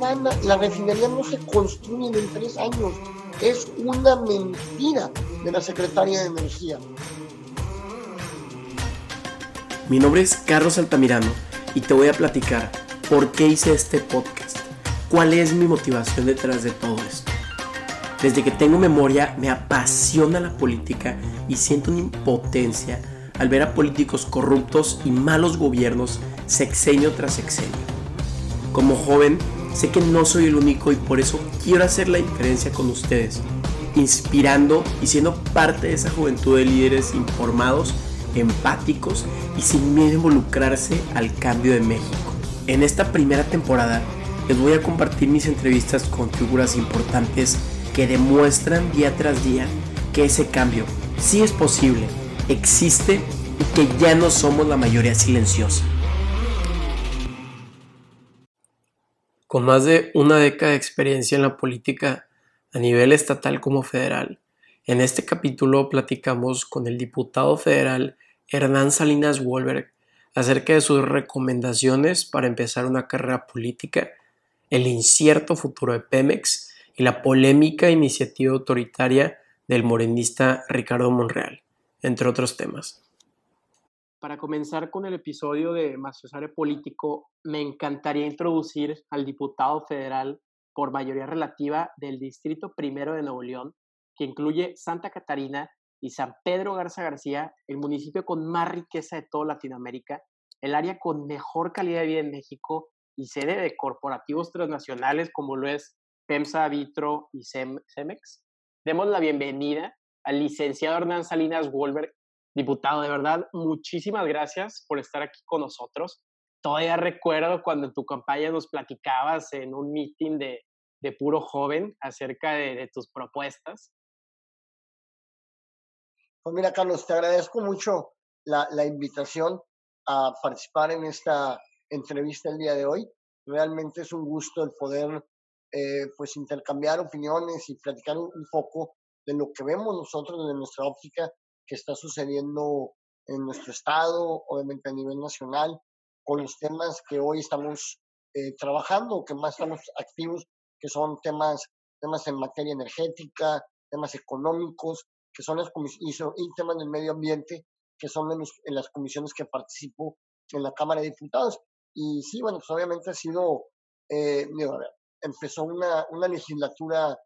van a, la refinería no se construyen en tres años. Es una mentira de la Secretaría de Energía. Mi nombre es Carlos Altamirano y te voy a platicar por qué hice este podcast, cuál es mi motivación detrás de todo esto. Desde que tengo memoria me apasiona la política y siento una impotencia al ver a políticos corruptos y malos gobiernos sexenio tras sexenio. Como joven, sé que no soy el único y por eso quiero hacer la diferencia con ustedes, inspirando y siendo parte de esa juventud de líderes informados, empáticos y sin miedo a involucrarse al cambio de México. En esta primera temporada les voy a compartir mis entrevistas con figuras importantes que demuestran día tras día que ese cambio sí es posible, existe y que ya no somos la mayoría silenciosa. Con más de una década de experiencia en la política a nivel estatal como federal, en este capítulo platicamos con el diputado federal Hernán Salinas Wolberg acerca de sus recomendaciones para empezar una carrera política, el incierto futuro de Pemex y la polémica iniciativa autoritaria del morenista Ricardo Monreal, entre otros temas. Para comenzar con el episodio de Maciosare Político, me encantaría introducir al diputado federal por mayoría relativa del Distrito Primero de Nuevo León, que incluye Santa Catarina y San Pedro Garza García, el municipio con más riqueza de toda Latinoamérica, el área con mejor calidad de vida en México y sede de corporativos transnacionales como lo es PEMSA, Vitro y Cemex. Demos la bienvenida al licenciado Hernán Salinas Wolberg, diputado. De verdad, muchísimas gracias por estar aquí con nosotros. Todavía recuerdo cuando en tu campaña nos platicabas en un meeting de, de puro joven acerca de, de tus propuestas. Pues mira, Carlos, te agradezco mucho la, invitación a participar en esta entrevista el día de hoy. Realmente es un gusto el poder eh, pues intercambiar opiniones y platicar un, un, poco de lo que vemos nosotros desde nuestra óptica que está sucediendo en nuestro estado, obviamente a nivel nacional, con los temas que hoy estamos eh, trabajando, que más estamos activos, que son temas, temas en materia energética, temas económicos, que son las comisiones, y temas del medio ambiente, que son en, los, en, las comisiones que participo en la Cámara de Diputados. Y sí, bueno, pues obviamente ha sido, eh, digo, empezó una, una legislatura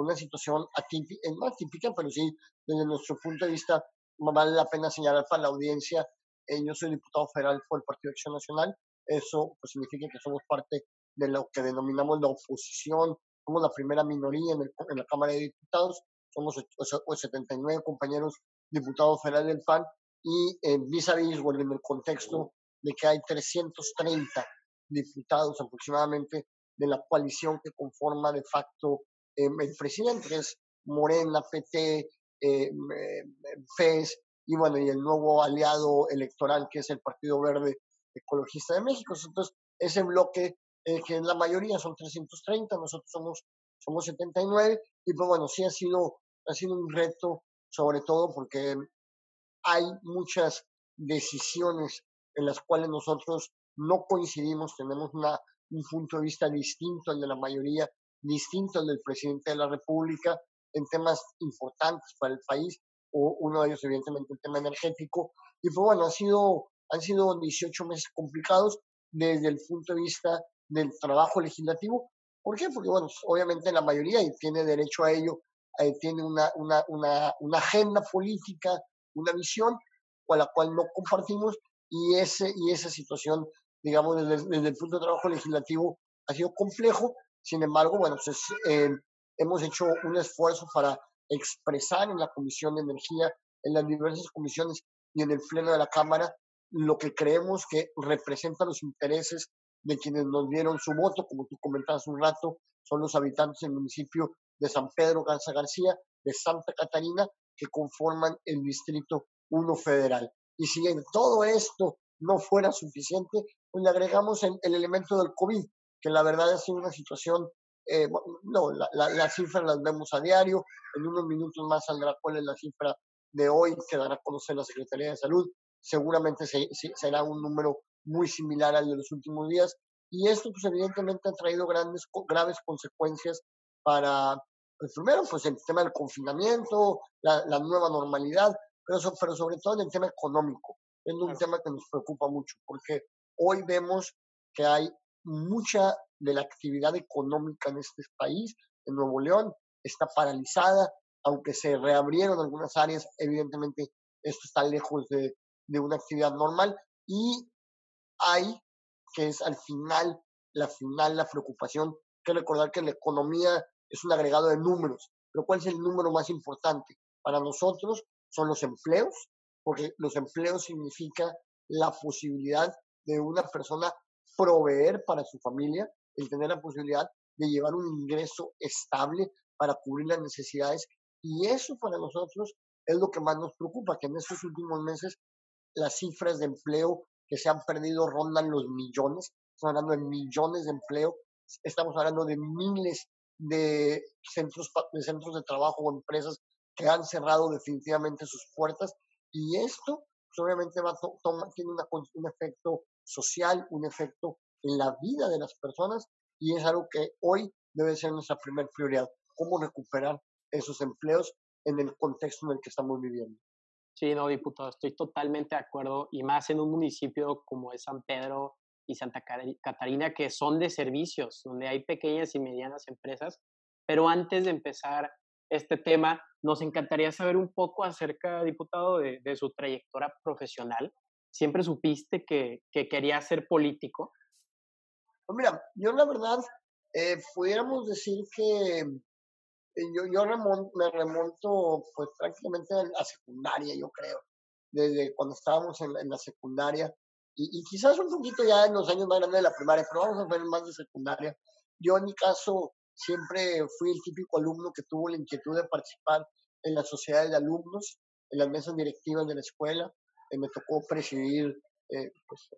una situación atípica, no atípica, pero sí, desde nuestro punto de vista, vale la pena señalar para la audiencia, eh, yo soy diputado federal por el Partido de Acción Nacional, eso pues, significa que somos parte de lo que denominamos la oposición, somos la primera minoría en, el, en la Cámara de Diputados, somos 79 compañeros diputados federales del PAN y eh, vis a vis, bueno, en el contexto de que hay 330 diputados aproximadamente de la coalición que conforma de facto eh, el presidente, que es Morena, PT, eh, FES y bueno, y el nuevo aliado electoral que es el Partido Verde Ecologista de México. Entonces, ese bloque, eh, que es la mayoría, son 330, nosotros somos, somos 79, y pues bueno, sí ha sido, ha sido un reto, sobre todo porque hay muchas decisiones en las cuales nosotros no coincidimos, tenemos una, un punto de vista distinto al de la mayoría, distinto del presidente de la República en temas importantes para el país, o uno de ellos evidentemente el tema energético. Y pues bueno, ha sido, han sido 18 meses complicados desde el punto de vista del trabajo legislativo. ¿Por qué? Porque bueno, obviamente la mayoría, tiene derecho a ello, eh, tiene una, una, una, agenda política, una visión con la cual no compartimos y, ese, y esa situación, digamos, desde el punto de trabajo legislativo ha sido complejo. Sin embargo, bueno, pues, eh, hemos hecho un esfuerzo para expresar en la Comisión de Energía, en las diversas comisiones y en el Pleno de la Cámara lo que creemos que representa los intereses de quienes nos dieron su voto, como tú comentabas un rato, son los habitantes del municipio de San Pedro Garza García, de Santa Catarina, que conforman el Distrito 1 Federal. Y si en todo esto no fuera suficiente, pues le agregamos el, el elemento del COVID, que la verdad sido una situación eh, no, la, la, las cifras las vemos a diario. En unos minutos más saldrá cuál es la cifra de hoy que dará a conocer la Secretaría de Salud. Seguramente se, se, será un número muy similar al de los últimos días. Y esto, pues evidentemente ha traído grandes, graves consecuencias para, pues, primero, pues el tema del confinamiento, la, la nueva normalidad, pero, pero sobre todo en el tema económico. Es un tema que nos preocupa mucho, porque hoy vemos que hay mucha de la actividad económica en este país, en Nuevo León, está paralizada, aunque se reabrieron algunas áreas, evidentemente esto está lejos de, de una actividad normal y hay, que es al final, la final, la preocupación, que recordar que la economía es un agregado de números, pero ¿cuál es el número más importante? Para nosotros son los empleos, porque los empleos significa la posibilidad de una persona proveer para su familia, el tener la posibilidad de llevar un ingreso estable para cubrir las necesidades. Y eso para nosotros es lo que más nos preocupa, que en estos últimos meses las cifras de empleo que se han perdido rondan los millones. Estamos hablando de millones de empleo, estamos hablando de miles de centros de, centros de trabajo o empresas que han cerrado definitivamente sus puertas. Y esto pues, obviamente va a tiene un efecto social, un efecto en la vida de las personas y es algo que hoy debe ser nuestra primera prioridad, cómo recuperar esos empleos en el contexto en el que estamos viviendo. Sí, no, diputado, estoy totalmente de acuerdo y más en un municipio como es San Pedro y Santa Catarina, que son de servicios, donde hay pequeñas y medianas empresas. Pero antes de empezar este tema, nos encantaría saber un poco acerca, diputado, de, de su trayectoria profesional. ¿Siempre supiste que, que quería ser político? Pues mira, yo la verdad, eh, pudiéramos decir que eh, yo, yo me remonto pues prácticamente a la secundaria, yo creo, desde cuando estábamos en, en la secundaria y, y, quizás un poquito ya en los años más grandes de la primaria, pero vamos a ver más de secundaria. Yo en mi caso siempre fui el típico alumno que tuvo la inquietud de participar en las sociedades de alumnos, en las mesas directivas de la escuela. Eh, me tocó presidir, eh, pues,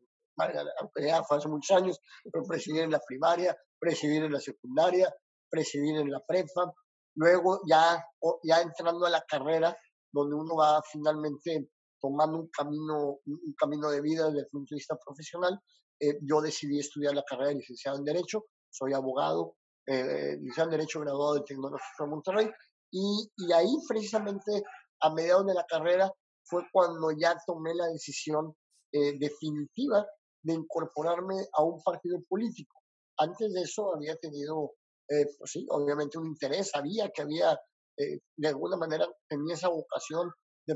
ya hace muchos años, pero presidir en la primaria, presidir en la secundaria, presidir en la prepa, luego ya, ya entrando a la carrera, donde uno va finalmente tomando un camino, un camino de vida desde el punto de vista profesional, eh, yo decidí estudiar la carrera de licenciado en Derecho, soy abogado, eh, licenciado en Derecho graduado del Tecnológico de Monterrey, y, y ahí precisamente a mediados de la carrera fue cuando ya tomé la decisión eh, definitiva de incorporarme a un partido político. Antes de eso había tenido eh, pues sí, obviamente un interés, sabía que había, eh, de alguna manera, tenía esa vocación de,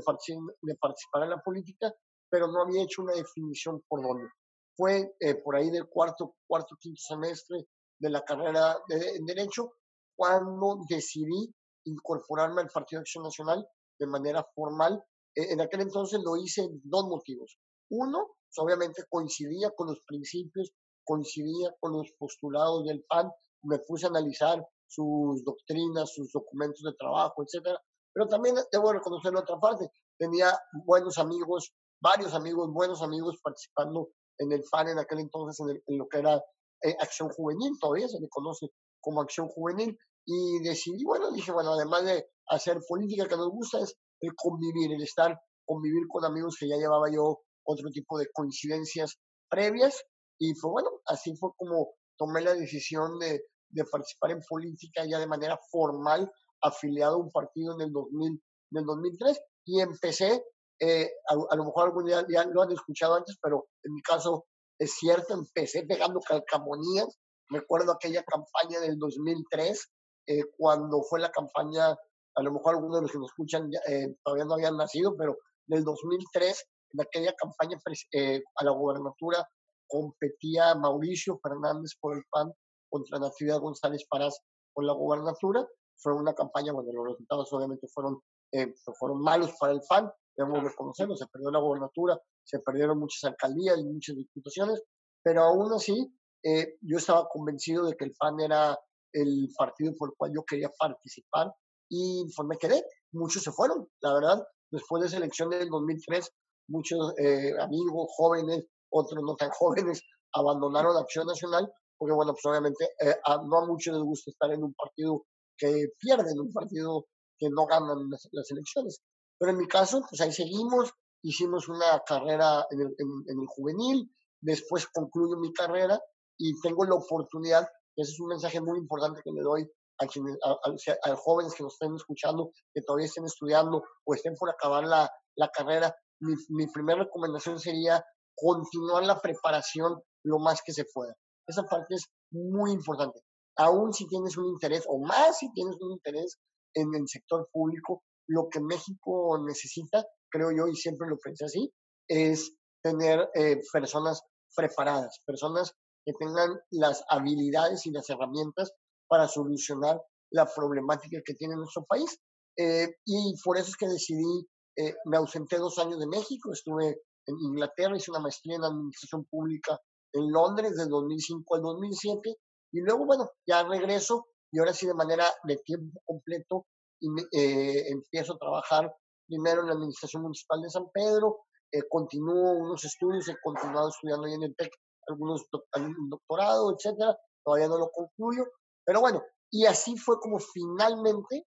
de, participar en la política, pero no había hecho una definición por dónde. Fue eh, por ahí del cuarto, cuarto, quinto semestre de la carrera de, en Derecho cuando decidí incorporarme al Partido de Acción Nacional de manera formal. En aquel entonces lo hice en dos motivos. Uno, pues, obviamente coincidía con los principios, coincidía con los postulados del PAN me puse a analizar sus doctrinas, sus documentos de trabajo, etcétera. Pero también debo reconocer la otra parte. Tenía buenos amigos, varios amigos, buenos amigos participando en el FAN en aquel entonces, en, lo que era eh, Acción Juvenil, todavía se le conoce como Acción Juvenil. Y decidí, bueno, dije, bueno, además de hacer política que nos gusta, es el convivir, el estar, convivir con amigos que ya llevaba yo otro tipo de coincidencias previas. Y fue bueno, así fue como tomé la decisión de, de, participar en política ya de manera formal, afiliado a un partido en el, 2000, en el 2003 y empecé, eh, a, lo mejor algún día ya lo han escuchado antes, pero en mi caso es cierto, empecé pegando calcamonías. Recuerdo aquella campaña del 2003, eh, cuando fue la campaña, a lo mejor algunos de los que nos escuchan eh, todavía no habían nacido, pero del 2003, en aquella campaña a la gobernatura competía Mauricio Fernández por el PAN contra Natividad González Parás por la gobernatura. Fue una campaña, bueno, los resultados obviamente fueron, eh, fueron malos para el PAN, debemos reconocerlo, se perdió la gobernatura, se perdieron muchas alcaldías y muchas diputaciones, pero aún así eh, yo estaba convencido de que el PAN era el partido por el cual yo quería participar y pues me quedé. Muchos se fueron, la verdad, después de esa elección del 2003, muchos eh, amigos jóvenes otros no tan jóvenes abandonaron la Acción Nacional, porque bueno, pues obviamente eh, no a muchos les gusta estar en un partido que pierden, un partido que no ganan las, elecciones. Pero en mi caso, pues ahí seguimos, hicimos una carrera en el, en, el juvenil, después concluyo mi carrera y tengo la oportunidad, ese es un mensaje muy importante que le doy a, quienes, a, jóvenes que nos estén escuchando, que todavía estén estudiando o estén por acabar la, la carrera, mi, mi primera recomendación sería continuar la preparación lo más que se pueda. Esa parte es muy importante. Aún si tienes un interés, o más si tienes un interés en el sector público, lo que México necesita, creo yo, y siempre lo pensé así, es tener eh, personas preparadas, personas que tengan las habilidades y las herramientas para solucionar la problemática que tiene nuestro país. Eh, y por eso es que decidí, eh, me ausenté dos años de México, estuve en Inglaterra, hice una maestría en administración pública en Londres de 2005 al 2007 y luego, bueno, ya regreso y ahora sí de manera de tiempo completo y, eh, empiezo a trabajar primero en la Administración Municipal de San Pedro, eh, continúo unos estudios, he continuado estudiando ahí en el TEC, algunos algún doctorado, etcétera, todavía no lo concluyo, pero bueno, y así fue como finalmente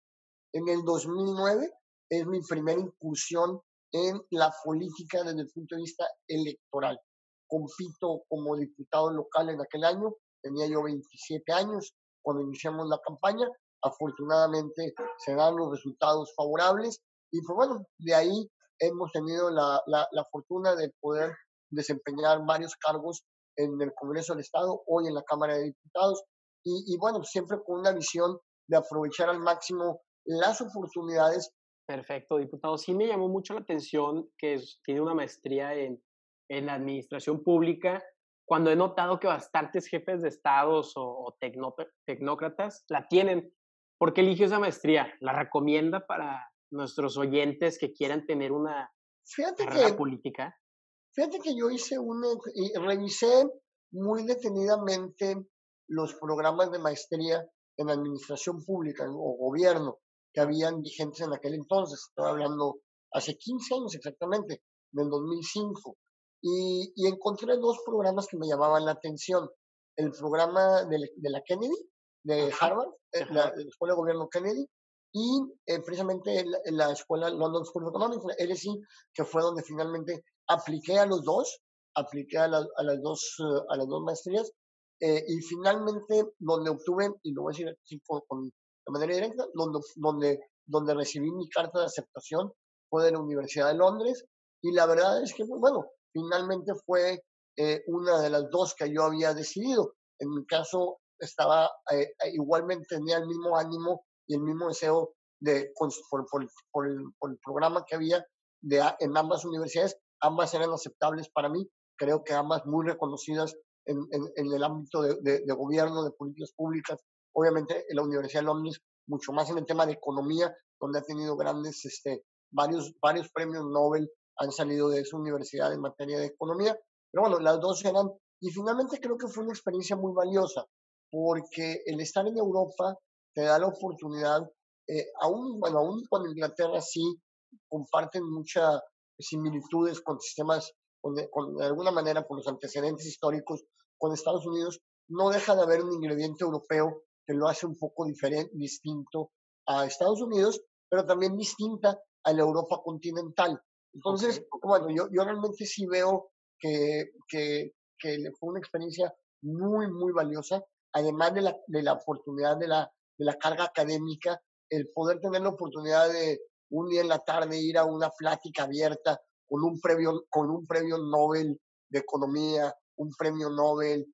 en el 2009 es mi primera incursión en la política desde el punto de vista electoral. Compito como diputado local en aquel año, tenía yo 27 años cuando iniciamos la campaña, afortunadamente se dan los resultados favorables y pues bueno, de ahí hemos tenido la, la, fortuna de poder desempeñar varios cargos en el Congreso del Estado, hoy en la Cámara de Diputados, y, y, bueno, siempre con una visión de aprovechar al máximo las oportunidades. Perfecto, diputado. Sí me llamó mucho la atención que tiene una maestría en, en la administración pública, cuando he notado que bastantes jefes de estados o, tecnócratas la tienen. ¿Por qué eligió esa maestría? ¿La recomienda para nuestros oyentes que quieran tener una fíjate carrera política? Fíjate que yo hice un, revisé muy detenidamente los programas de maestría en administración pública o gobierno que habían vigentes en aquel entonces. Estoy hablando hace 15 años exactamente, del 2005. Y, y encontré dos programas que me llamaban la atención. El programa de, de la Kennedy, de Harvard, eh, la, la, Escuela de Gobierno Kennedy, y eh, precisamente en la, escuela London School of Economics, LSE, que fue donde finalmente apliqué a los dos, apliqué a, a las, dos, uh, a las dos maestrías, eh, y finalmente donde obtuve, y lo voy a decir así con, de manera directa, donde, donde, donde recibí mi carta de aceptación fue de la Universidad de Londres, y la verdad es que, bueno, finalmente fue eh, una de las dos que yo había decidido. En mi caso, estaba eh, igualmente, tenía el mismo ánimo y el mismo deseo de, por, el, por el, programa que había en ambas universidades. Ambas eran aceptables para mí, creo que ambas muy reconocidas en, el ámbito de, gobierno, de políticas públicas. Obviamente, en la Universidad de Londres, mucho más en el tema de economía, donde ha tenido grandes, este, varios, varios premios Nobel han salido de esa universidad en materia de economía. Pero bueno, las dos eran, y finalmente creo que fue una experiencia muy valiosa, porque el estar en Europa te da la oportunidad, eh, aún, bueno, aún con Inglaterra sí comparten muchas similitudes con sistemas, con, con, de alguna manera, con los antecedentes históricos con Estados Unidos, no deja de haber un ingrediente europeo que lo hace un poco diferente, distinto a Estados Unidos, pero también distinta a la Europa continental. Entonces, bueno, yo, yo realmente sí veo que, que, que fue una experiencia muy, muy valiosa, además de la, de la oportunidad de la, de la carga académica, el poder tener la oportunidad de un día en la tarde ir a una plática abierta con un premio, con un premio Nobel de Economía, un premio Nobel,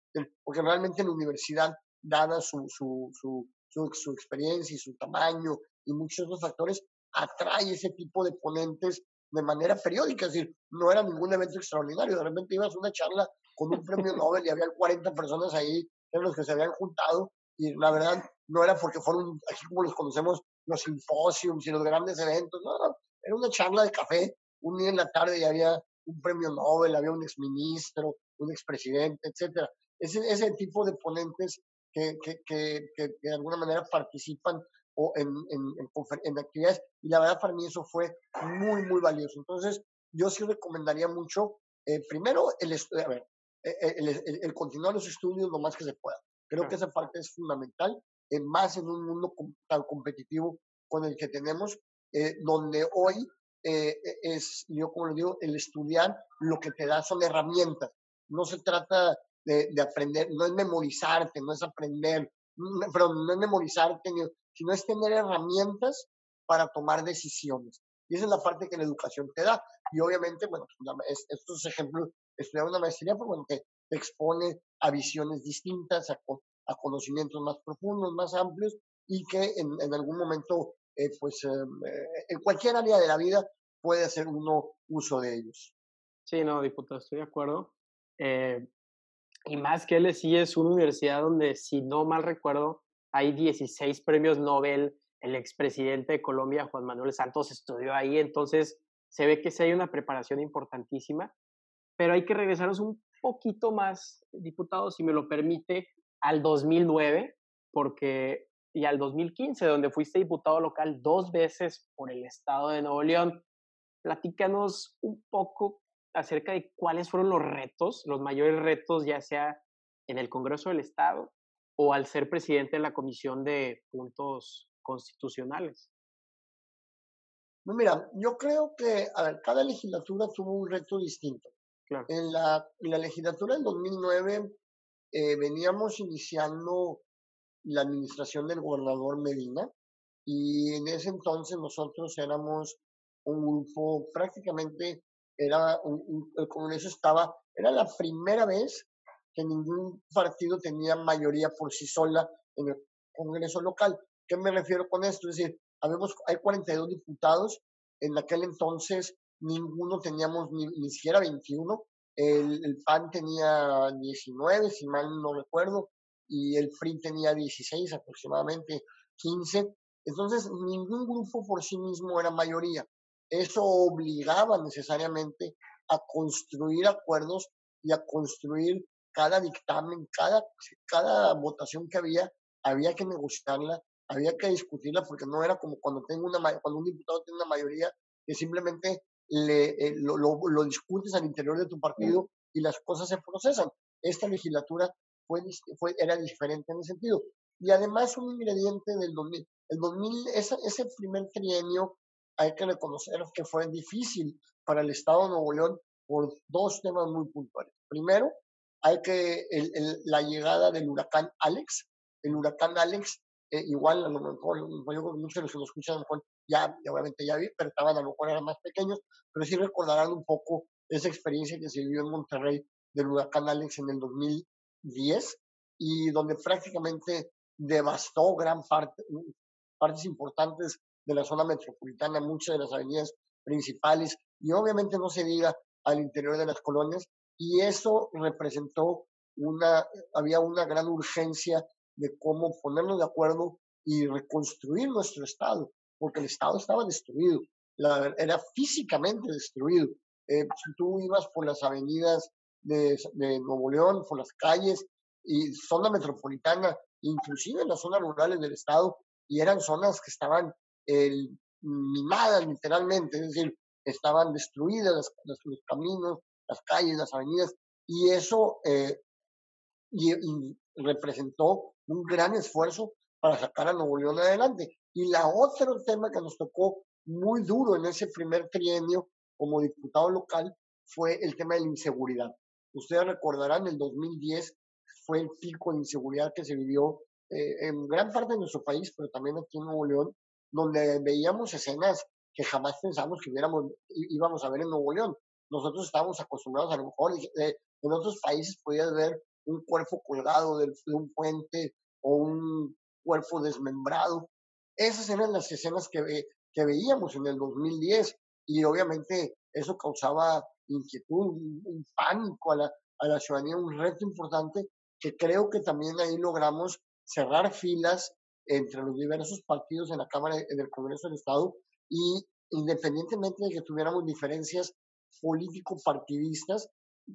porque realmente en la universidad, dada su, su, su, su, experiencia y su tamaño y muchos otros factores, atrae ese tipo de ponentes de manera periódica, es decir, no era ningún evento extraordinario, de repente ibas a una charla con un premio Nobel y había 40 personas ahí, en los que se habían juntado, y la verdad no era porque fueron, así como los conocemos, los simposios y los grandes eventos, no, no, era una charla de café, un día en la tarde y había un premio Nobel, había un exministro, un expresidente, etcétera. Ese, ese tipo de ponentes que, que, que, que, de alguna manera participan o en, en, en, actividades. Y la verdad para mí eso fue muy, muy valioso. Entonces, yo sí recomendaría mucho, eh, primero, el, a ver, eh, eh, el, el, el, continuar los estudios lo más que se pueda. Creo que esa parte es fundamental, eh, más en un mundo tan competitivo con el que tenemos, eh, donde hoy eh, es, yo como le digo, el estudiar lo que te da son herramientas. No se trata de, de, aprender, no es memorizarte, no es aprender, pero no es memorizarte, sino es tener herramientas para tomar decisiones. Y esa es la parte que la educación te da. Y obviamente, bueno, pues, estos ejemplos, estudiar una maestría, pues bueno, te, te expone a visiones distintas, a, conocimientos más profundos, más amplios, y que en, algún momento, eh, pues eh, en cualquier área de la vida puede hacer uno uso de ellos. Sí, no, diputado, estoy de acuerdo. Eh, y más que LSI es una universidad donde, si no mal recuerdo, hay 16 premios Nobel. El expresidente de Colombia, Juan Manuel Santos, estudió ahí. Entonces, se ve que sí hay una preparación importantísima. Pero hay que regresarnos un poquito más, diputado, si me lo permite, al 2009, porque y al 2015, donde fuiste diputado local dos veces por el estado de Nuevo León. Platícanos un poco acerca de cuáles fueron los retos, los mayores retos, ya sea en el Congreso del Estado o al ser presidente de la Comisión de Puntos Constitucionales. Mira, yo creo que a ver, cada legislatura tuvo un reto distinto. En, la, en la legislatura del 2009 eh, veníamos iniciando la administración del gobernador Medina y en ese entonces nosotros éramos un grupo prácticamente era un, el Congreso estaba era la primera vez que ningún partido tenía mayoría por sí sola en el Congreso local. ¿Qué me refiero con esto? Es decir, habemos, hay 42 diputados, en aquel entonces ninguno teníamos ni, ni siquiera 21, el, el, PAN tenía 19, si mal no recuerdo, y el PRI tenía 16, aproximadamente 15. Entonces, ningún grupo por sí mismo era mayoría. Eso obligaba necesariamente a construir acuerdos y a construir cada dictamen, cada, cada votación que había, había que negociarla, había que discutirla, porque no era como cuando, tengo una, cuando un diputado tiene una mayoría que simplemente le, eh, lo, lo, lo, discutes al interior de tu partido y las cosas se procesan. Esta legislatura fue, fue, era diferente en ese sentido. Y además un ingrediente del 2000. El 2000, ese, ese primer trienio, hay que reconocer que fue difícil para el Estado de Nuevo León por dos temas muy puntuales. Primero, hay que la llegada del huracán Alex. El huracán Alex, eh, igual a lo mejor, yo muchos de los que lo escuchan, a lo mejor ya, obviamente ya vi, pero estaban a lo mejor eran más pequeños, pero sí recordarán un poco esa experiencia que se vivió en Monterrey del huracán Alex en el 2010 y donde prácticamente devastó gran parte, partes importantes de la zona metropolitana, muchas de las avenidas principales y obviamente no se diga al interior de las colonias y eso representó una, había una gran urgencia de cómo ponernos de acuerdo y reconstruir nuestro Estado, porque el Estado estaba destruido, era físicamente destruido. Eh, tú ibas por las avenidas de, de, Nuevo León, por las calles y zona metropolitana, inclusive en las zonas rurales del Estado, y eran zonas que estaban eh, mimadas literalmente, es decir, estaban destruidas los, caminos, las calles, las avenidas, y eso eh, representó un gran esfuerzo para sacar a Nuevo León adelante. Y la otro tema que nos tocó muy duro en ese primer trienio como diputado local fue el tema de la inseguridad. Ustedes recordarán, el 2010 fue el pico de inseguridad que se vivió eh, en gran parte de nuestro país, pero también aquí en Nuevo León, donde veíamos escenas que jamás pensamos que hubiéramos, íbamos a ver en Nuevo León. Nosotros estábamos acostumbrados a lo mejor, eh, en otros países podías ver un cuerpo colgado de, un puente o un cuerpo desmembrado. Esas eran las escenas que, que veíamos en el 2010 y obviamente eso causaba inquietud, un, un pánico a la, a la ciudadanía, un reto importante que creo que también ahí logramos cerrar filas entre los diversos partidos en la Cámara, en el Congreso del Estado y independientemente de que tuviéramos diferencias político-partidistas,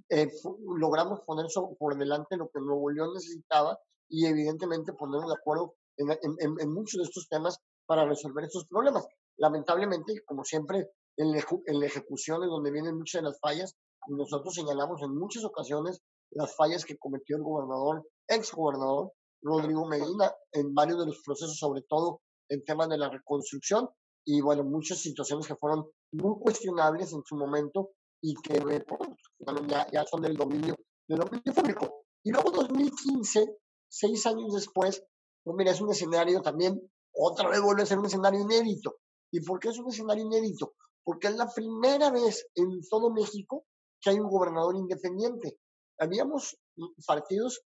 eh, logramos poner por delante lo que Nuevo León necesitaba y evidentemente ponernos de acuerdo en, en, en muchos de estos temas para resolver estos problemas. Lamentablemente, como siempre, en, en la ejecución es donde vienen muchas de las fallas nosotros señalamos en muchas ocasiones las fallas que cometió el gobernador, ex gobernador Rodrigo Medina, en varios de los procesos, sobre todo en temas de la reconstrucción y bueno, muchas situaciones que fueron muy cuestionables en su momento y que bueno, ya, ya son del dominio, del dominio público. Y luego 2015, seis años después, pues mira, es un escenario también, otra vez vuelve a ser un escenario inédito. ¿Y por qué es un escenario inédito? Porque es la primera vez en todo México que hay un gobernador independiente. Habíamos partidos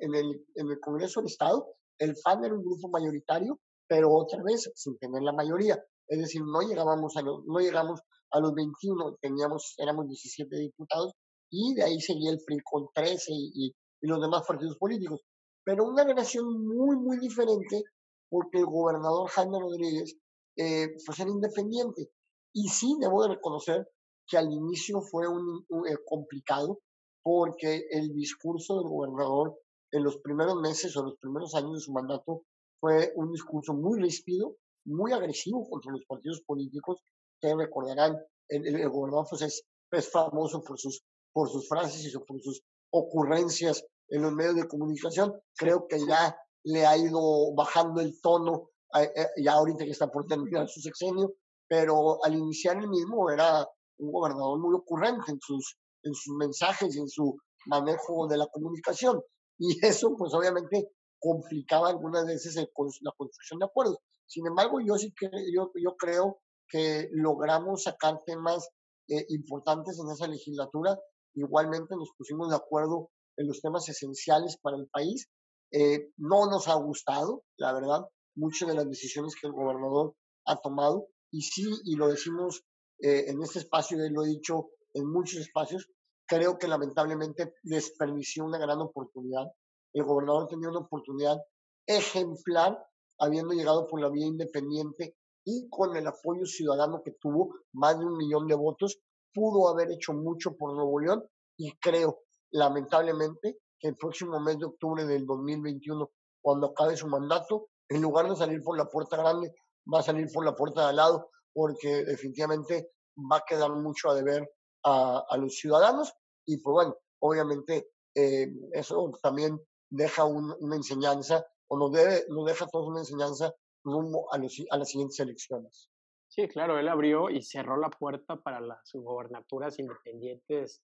en, el, en el Congreso del Estado, el FAN era un grupo mayoritario, pero otra vez sin tener la mayoría. Es decir, no llegábamos a los, no llegamos a los 21, teníamos, éramos 17 diputados y de ahí seguía el PRI con 13 y, y los demás partidos políticos. Pero una relación muy, muy diferente porque el gobernador Jaime Rodríguez eh, pues era independiente. Y sí, debo de reconocer que al inicio fue un, eh, complicado porque el discurso del gobernador en los primeros meses o los primeros años de su mandato fue un discurso muy ríspido, muy agresivo contra los partidos políticos. Ustedes recordarán, el, el, gobernador pues es, es, famoso por sus, por sus frases y por sus ocurrencias en los medios de comunicación. Creo que ya le ha ido bajando el tono, eh, ya ahorita que está por terminar su sexenio, pero al iniciar el mismo era un gobernador muy ocurrente en sus, en sus mensajes y en su manejo de la comunicación. Y eso, pues obviamente, complicaba algunas veces la construcción de acuerdos. Sin embargo, yo sí que, yo, yo creo que logramos sacar temas eh, importantes en esa legislatura. Igualmente nos pusimos de acuerdo en los temas esenciales para el país. Eh, no nos ha gustado, la verdad, muchas de las decisiones que el gobernador ha tomado. Y sí, y lo decimos eh, en este espacio, y lo he dicho en muchos espacios, creo que lamentablemente desperdició una gran oportunidad. El gobernador tenía una oportunidad ejemplar, habiendo llegado por la vía independiente y con el apoyo ciudadano que tuvo, más de un millón de votos, pudo haber hecho mucho por Nuevo León y creo, lamentablemente, que el próximo mes de octubre del 2021, cuando acabe su mandato, en lugar de salir por la puerta grande, va a salir por la puerta de al lado, porque definitivamente va a quedar mucho a deber a, los ciudadanos y pues bueno, obviamente eh, eso también deja una enseñanza o nos, debe, nos deja todos una enseñanza rumbo a, los, a las siguientes elecciones. Sí, claro, él abrió y cerró la puerta para las gobernaturas independientes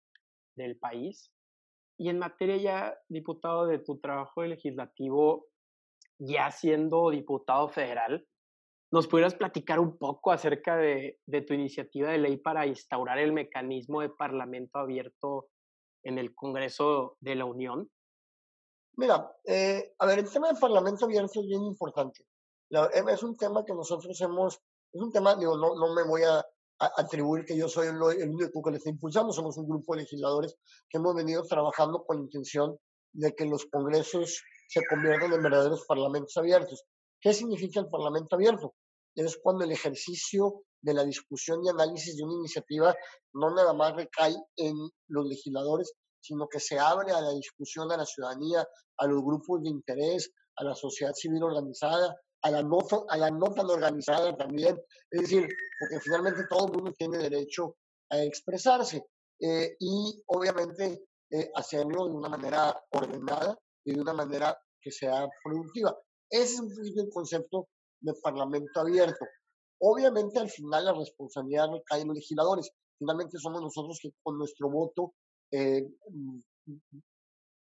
del país. Y en materia ya, diputado, de tu trabajo legislativo, ya siendo diputado federal, ¿nos pudieras platicar un poco acerca de, tu iniciativa de ley para instaurar el mecanismo de parlamento abierto en el Congreso de la Unión? Mira, eh, a ver, el tema del parlamento abierto es bien importante. La, es un tema que nosotros hemos, es un tema, digo, no, no me voy a, atribuir que yo soy el, único que le está impulsando, somos un grupo de legisladores que hemos venido trabajando con la intención de que los congresos se conviertan en verdaderos parlamentos abiertos. ¿Qué significa el parlamento abierto? Es cuando el ejercicio de la discusión y análisis de una iniciativa no nada más recae en los legisladores, sino que se abre a la discusión a la ciudadanía, a los grupos de interés, a la sociedad civil organizada, a la no, a la no tan organizada también. Es decir, porque finalmente todo el mundo tiene derecho a expresarse eh, y obviamente eh, hacerlo de una manera ordenada y de una manera que sea productiva. Ese es un el concepto de parlamento abierto. Obviamente al final la responsabilidad recae en los legisladores. Finalmente somos nosotros que con nuestro voto eh,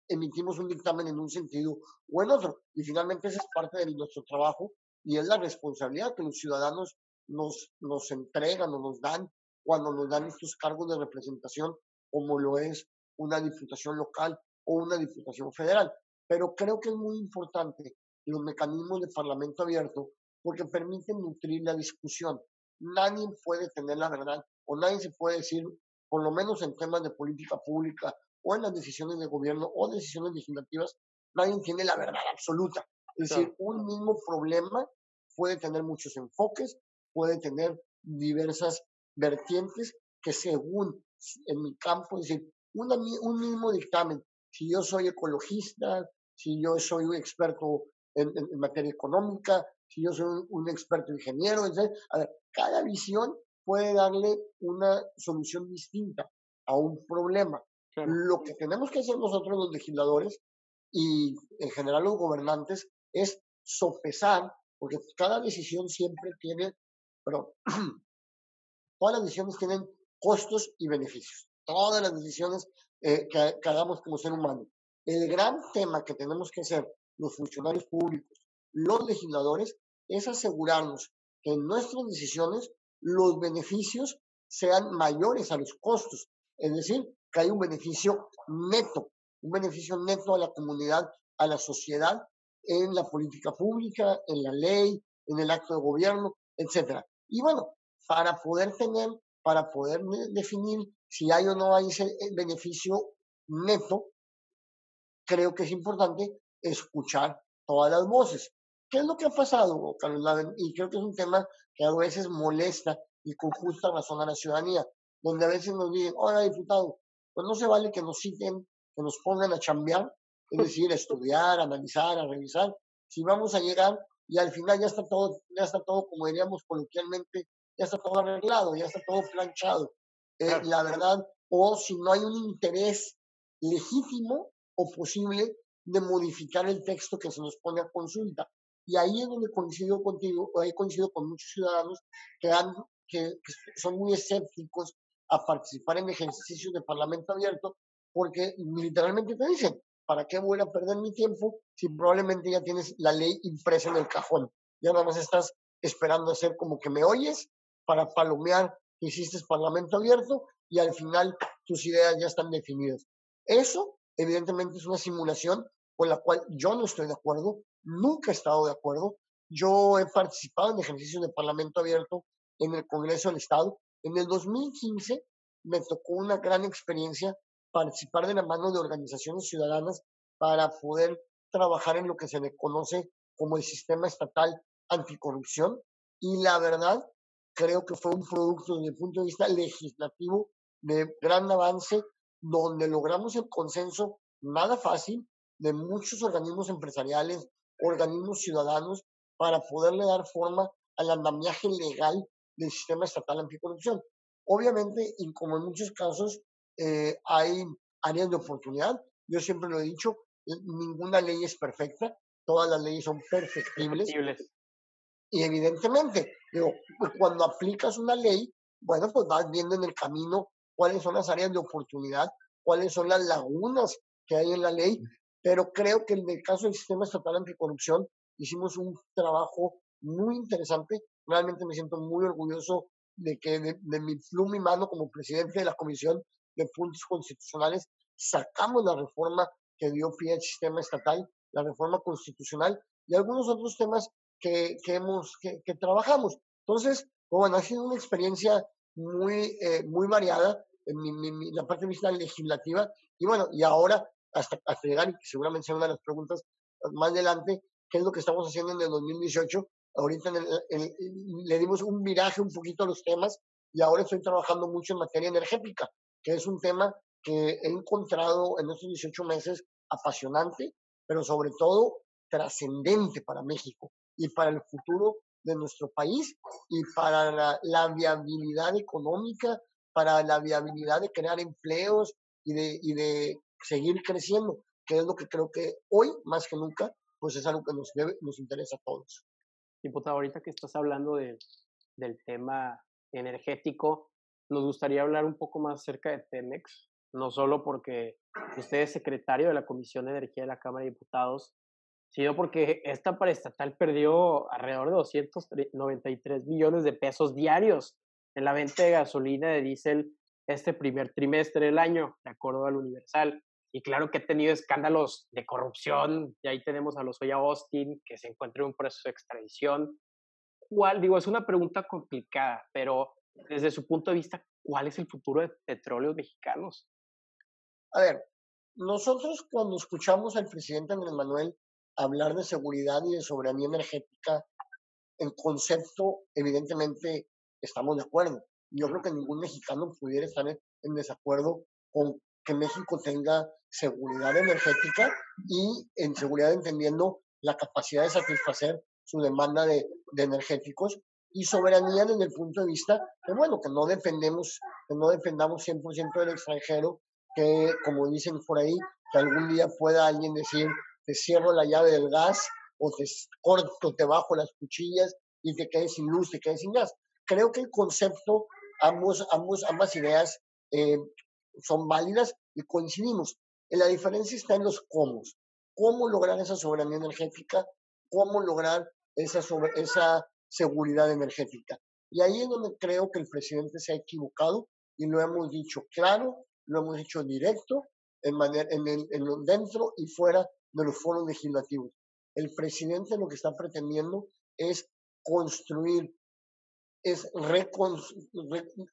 emitimos un dictamen en un sentido o en otro. Y finalmente esa es parte de nuestro trabajo y es la responsabilidad que los ciudadanos nos, nos entregan o nos dan cuando nos dan estos cargos de representación, como lo es una diputación local o una diputación federal. Pero creo que es muy importante los mecanismos de parlamento abierto porque permiten nutrir la discusión. Nadie puede tener la verdad o nadie se puede decir, por lo menos en temas de política pública o en las decisiones de gobierno o decisiones legislativas, nadie tiene la verdad absoluta. Es decir, un mismo problema puede tener muchos enfoques, puede tener diversas vertientes que según en mi campo, es decir, un mismo dictamen, si yo soy ecologista, si yo soy un experto en, en materia económica, si yo soy un, experto ingeniero, A ver, cada visión puede darle una solución distinta a un problema. Lo que tenemos que hacer nosotros los legisladores y en general los gobernantes es sopesar, porque cada decisión siempre tiene, pero todas las decisiones tienen costos y beneficios. Todas las decisiones eh, que, que, hagamos como ser humano. el gran tema que tenemos que hacer los funcionarios públicos, los legisladores, es asegurarnos que en nuestras decisiones los beneficios sean mayores a los costos, es decir, que hay un beneficio neto, un beneficio neto a la comunidad, a la sociedad, en la política pública, en la ley, en el acto de gobierno, etcétera. Y bueno, para poder tener, para poder definir si hay o no hay ese eh, beneficio neto, creo que es importante escuchar todas las voces. ¿Qué es lo que ha pasado, Carlos Y creo que es un tema que a veces molesta y con justa razón a la ciudadanía, donde a veces nos dicen, oiga, diputado, pues no se vale que nos citen, que nos pongan a chambear, es decir, estudiar, analizar, a revisar, si vamos a llegar y al final ya está todo, ya está todo, como diríamos coloquialmente, ya está todo arreglado, ya está todo planchado. Eh, la verdad, o si no hay un interés legítimo o posible de modificar el texto que se nos pone a consulta. Y ahí es donde coincido contigo, o ahí coincido con muchos ciudadanos que, han, que, son muy escépticos a participar en ejercicios de parlamento abierto, porque literalmente te dicen, ¿para qué voy a perder mi tiempo si probablemente ya tienes la ley impresa en el cajón? Ya nada más estás esperando hacer como que me oyes para palomear que hiciste parlamento abierto y al final tus ideas ya están definidas. Eso, evidentemente, es una simulación con la cual yo no estoy de acuerdo, nunca he estado de acuerdo. Yo he participado en ejercicios de parlamento abierto en el Congreso del Estado. En el 2015 me tocó una gran experiencia participar de la mano de organizaciones ciudadanas para poder trabajar en lo que se le conoce como el sistema estatal anticorrupción. Y la verdad, creo que fue un producto desde el punto de vista legislativo de gran avance, donde logramos el consenso, nada fácil, de muchos organismos empresariales, organismos ciudadanos, para poderle dar forma al andamiaje legal del sistema estatal anticorrupción. Obviamente, y como en muchos casos, eh, hay áreas de oportunidad. Yo siempre lo he dicho, ninguna ley es perfecta, todas las leyes son perfectibles. Y evidentemente, digo, cuando aplicas una ley, bueno, pues vas viendo en el camino cuáles son las áreas de oportunidad, cuáles son las lagunas que hay en la ley, pero creo que en el caso del sistema estatal anticorrupción hicimos un trabajo muy interesante. Realmente me siento muy orgulloso de que de, mi pluma y mano como presidente de la Comisión de puntos constitucionales, sacamos la reforma que dio pie al sistema estatal, la reforma constitucional y algunos otros temas que, que hemos, que, trabajamos. Entonces, pues bueno, ha sido una experiencia muy, eh, muy variada en mi, la parte de legislativa y bueno, y ahora hasta, hasta llegar, y seguramente será una de las preguntas más adelante, ¿qué es lo que estamos haciendo en el 2018? Ahorita le dimos un viraje un poquito a los temas y ahora estoy trabajando mucho en materia energética que es un tema que he encontrado en estos 18 meses apasionante, pero sobre todo trascendente para México y para el futuro de nuestro país y para la, viabilidad económica, para la viabilidad de crear empleos y de, y de seguir creciendo, que es lo que creo que hoy, más que nunca, pues es algo que nos, debe, nos interesa a todos. Diputado, ahorita que estás hablando de, del tema energético, nos gustaría hablar un poco más acerca de Pemex, no solo porque usted es secretario de la Comisión de Energía de la Cámara de Diputados, sino porque esta paraestatal perdió alrededor de 293 millones de pesos diarios en la venta de gasolina de diésel este primer trimestre del año, de acuerdo al Universal. Y claro que ha tenido escándalos de corrupción, y ahí tenemos a los Oya Austin, que se encuentra en un proceso de extradición. ¿Cuál? Digo, es una pregunta complicada, pero desde su punto de vista, ¿cuál es el futuro de petróleos mexicanos? A ver, nosotros cuando escuchamos al presidente Andrés Manuel hablar de seguridad y de soberanía energética, en concepto, evidentemente, estamos de acuerdo. Yo creo que ningún mexicano pudiera estar en desacuerdo con que México tenga seguridad energética y en seguridad entendiendo la capacidad de satisfacer su demanda de, de energéticos y soberanía desde el punto de vista que, bueno, que no dependemos, que no dependamos 100% del extranjero, que, como dicen por ahí, que algún día pueda alguien decir, te cierro la llave del gas, o te corto, te bajo las cuchillas y te quedes sin luz, te quedes sin gas. Creo que el concepto, ambos, ambos, ambas ideas eh, son válidas y coincidimos. la diferencia está en los cómo. Cómo lograr esa soberanía energética, cómo lograr esa, esa seguridad energética. Y ahí es donde creo que el presidente se ha equivocado y lo hemos dicho claro, lo hemos dicho directo, en manera, en, en, dentro y fuera de los foros legislativos. El presidente lo que está pretendiendo es construir, es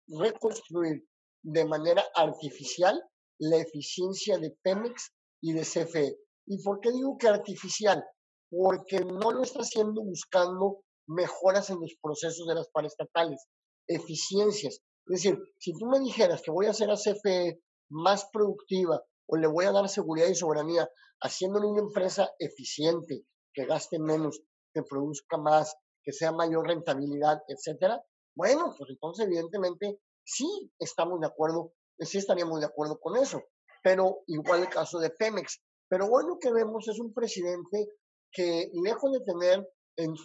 reconstruir de manera artificial la eficiencia de Pemex y de CFE. ¿Y por qué digo que artificial? Porque no lo está haciendo buscando mejoras en los procesos de las paraestatales, eficiencias. Es decir, si tú me dijeras que voy a hacer a CFE más productiva o le voy a dar seguridad y soberanía haciéndole una empresa eficiente, que gaste menos, que produzca más, que sea mayor rentabilidad, etcétera, bueno, pues entonces evidentemente sí estamos de acuerdo, sí estaríamos de acuerdo con eso. Pero igual el caso de Pemex. Pero bueno que vemos es un presidente que lejos de tener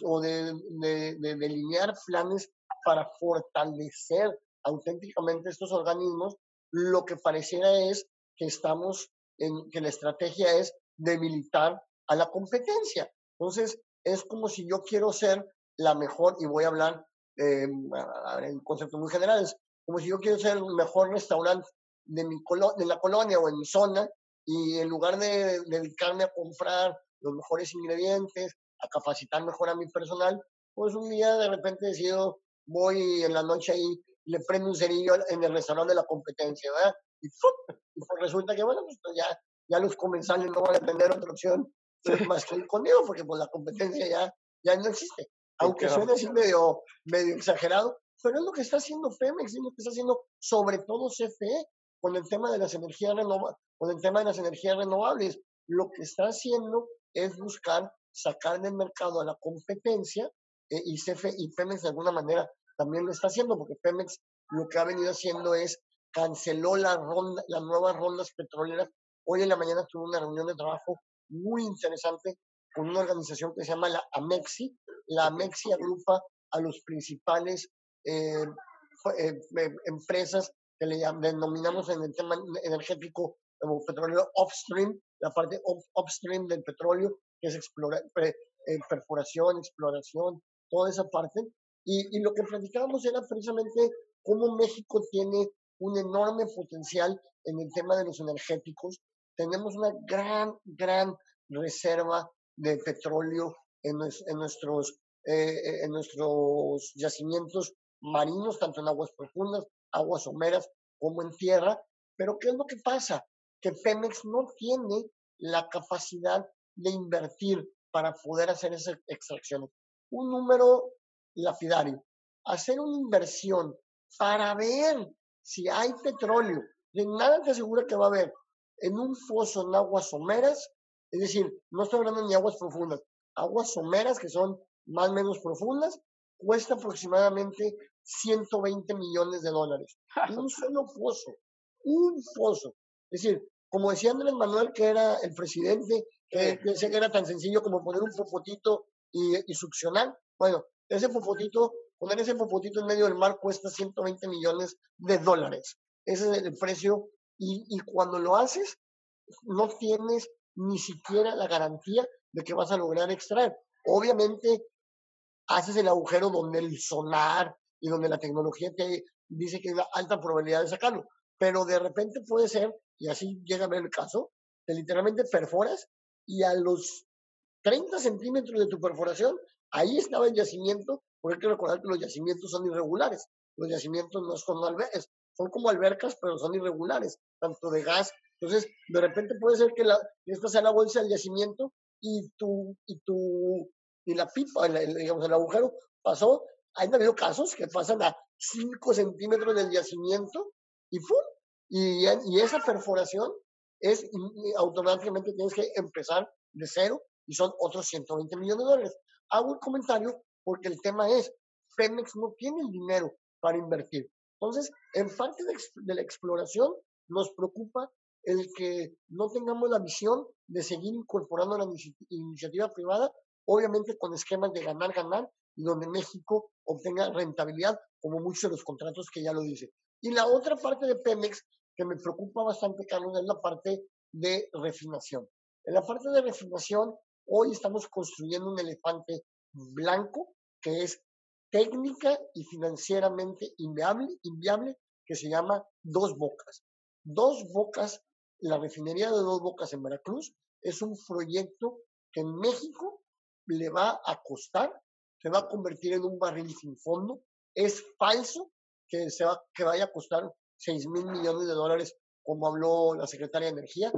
o de, delinear planes para fortalecer auténticamente estos organismos, lo que pareciera es que estamos en que la estrategia es debilitar a la competencia. Entonces, es como si yo quiero ser la mejor, y voy a hablar eh, en conceptos muy generales, como si yo quiero ser el mejor restaurante de, mi de la colonia o en mi zona, y en lugar de dedicarme a comprar los mejores ingredientes, a capacitar mejor a mi personal, pues un día de repente decido, voy en la noche ahí, le prendo un cerillo en el restaurante de la competencia, ¿verdad? Y, y pues resulta que, bueno, pues ya, ya los comensales no van a tener otra opción más que ir conmigo, porque pues la competencia ya, ya no existe. Aunque suene así medio, medio exagerado, pero es lo que está haciendo Pemex, es lo que está haciendo sobre todo CFE con el tema de las energías renovables, con el tema de las energías renovables. Lo que está haciendo es buscar sacar del mercado a la competencia eh, y, CFE, y Pemex de alguna manera también lo está haciendo, porque Pemex lo que ha venido haciendo es canceló la ronda, las nuevas rondas petroleras. Hoy en la mañana tuve una reunión de trabajo muy interesante con una organización que se llama la AMEXI. La AMEXI agrupa a los principales eh, eh, empresas que le denominamos en el tema energético como petróleo upstream, la parte upstream del petróleo, que es explorar, eh, perforación, exploración, toda esa parte. Y, y lo que platicábamos era precisamente cómo México tiene un enorme potencial en el tema de los energéticos. Tenemos una gran, gran reserva de petróleo en, nuestros, eh, en nuestros yacimientos marinos, tanto en aguas profundas, aguas someras, como en tierra. Pero ¿qué es lo que pasa? Que Pemex no tiene la capacidad de invertir para poder hacer esas extracciones. Un número lapidario. Hacer una inversión para ver si hay petróleo, de nada te asegura que va a haber en un foso en aguas someras, es decir, no estoy hablando ni aguas profundas, aguas someras que son más o menos profundas, cuesta aproximadamente 120 millones de dólares. Un solo foso, un foso. Es decir, como decía Andrés Manuel, que era el presidente, que decía que era tan sencillo como poner un popotito y, y succionar. Bueno, ese popotito Poner ese popotito en medio del mar cuesta 120 millones de dólares. Ese es el precio. Y, y cuando lo haces, no tienes ni siquiera la garantía de que vas a lograr extraer. Obviamente, haces el agujero donde el sonar y donde la tecnología te dice que hay alta probabilidad de sacarlo. Pero de repente puede ser, y así llega a ver el caso, que literalmente perforas y a los 30 centímetros de tu perforación, ahí estaba el yacimiento porque hay que recordar que los yacimientos son irregulares. Los yacimientos no son son como albercas, pero son irregulares, tanto de gas. Entonces, de repente puede ser que la, esta sea la bolsa del yacimiento y tu, y tu, y la pipa, el, digamos, el agujero pasó. Hay habido casos que pasan a 5 centímetros del yacimiento y ¡pum! Y, y esa perforación es automáticamente tienes que empezar de cero y son otros 120 millones de dólares. Hago un comentario porque el tema es, Pemex no tiene el dinero para invertir. Entonces, en parte de, la exploración nos preocupa el que no tengamos la visión de seguir incorporando la iniciativa privada, obviamente con esquemas de ganar, ganar, donde México obtenga rentabilidad, como muchos de los contratos que ya lo dice. Y la otra parte de Pemex que me preocupa bastante, Carlos, es la parte de refinación. En la parte de refinación, hoy estamos construyendo un elefante blanco que es técnica y financieramente inviable, inviable que se llama Dos Bocas. Dos Bocas, la refinería de Dos Bocas en Veracruz, es un proyecto que en México le va a costar, se va a convertir en un barril sin fondo. Es falso que, se va, que vaya a costar 6 mil millones de dólares, como habló la secretaria de Energía.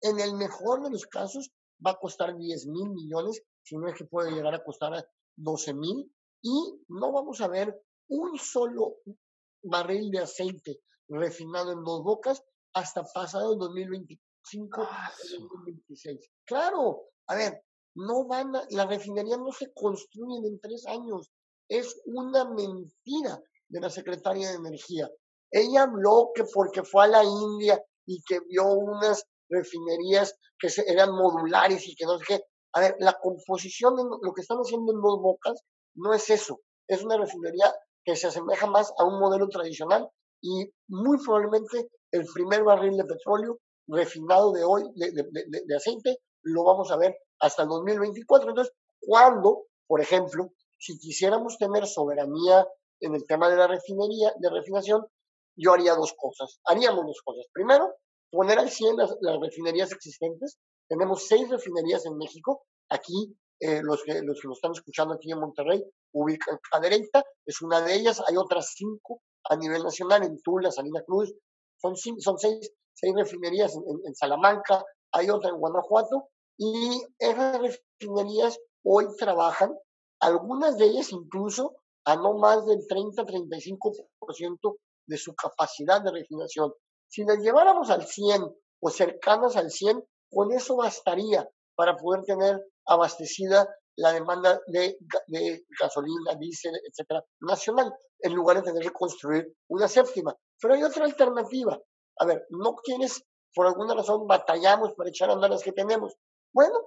En el mejor de los casos, va a costar 10 mil millones, si no es que puede llegar a costar 12 mil. Y no vamos a ver un solo barril de aceite refinado en dos bocas hasta pasado el 2025 2026. Ah, claro, a ver, no van a, la refinería no se construyen en tres años. Es una mentira de la secretaria de Energía. Ella habló que porque fue a la India y que vio unas refinerías que eran modulares y que no sé qué. A ver, la composición, de lo que están haciendo en dos bocas, no es eso. Es una refinería que se asemeja más a un modelo tradicional y muy probablemente el primer barril de petróleo refinado de hoy, de, aceite, lo vamos a ver hasta el 2024. Entonces, cuando, por ejemplo, si quisiéramos tener soberanía en el tema de la refinería, de refinación, yo haría dos cosas. Haríamos dos cosas. Primero, poner al 100 las, refinerías existentes. Tenemos seis refinerías en México. Aquí, eh, los, que, los que nos están escuchando aquí en Monterrey ubican Cadereyta, es una de ellas. Hay otras cinco a nivel nacional en Tula, Salina Cruz. Son, son seis, seis refinerías en, Salamanca, hay otra en Guanajuato. Y esas refinerías hoy trabajan, algunas de ellas incluso a no más del 30-35% de su capacidad de refinación. Si las lleváramos al 100 o cercanas al 100, con eso bastaría para poder tener abastecida la demanda de, gasolina, diésel, etcétera, nacional, en lugar de tener que construir una séptima. Pero hay otra alternativa. A ver, no quieres, por alguna razón, batallamos para echar a andar las que tenemos. Bueno,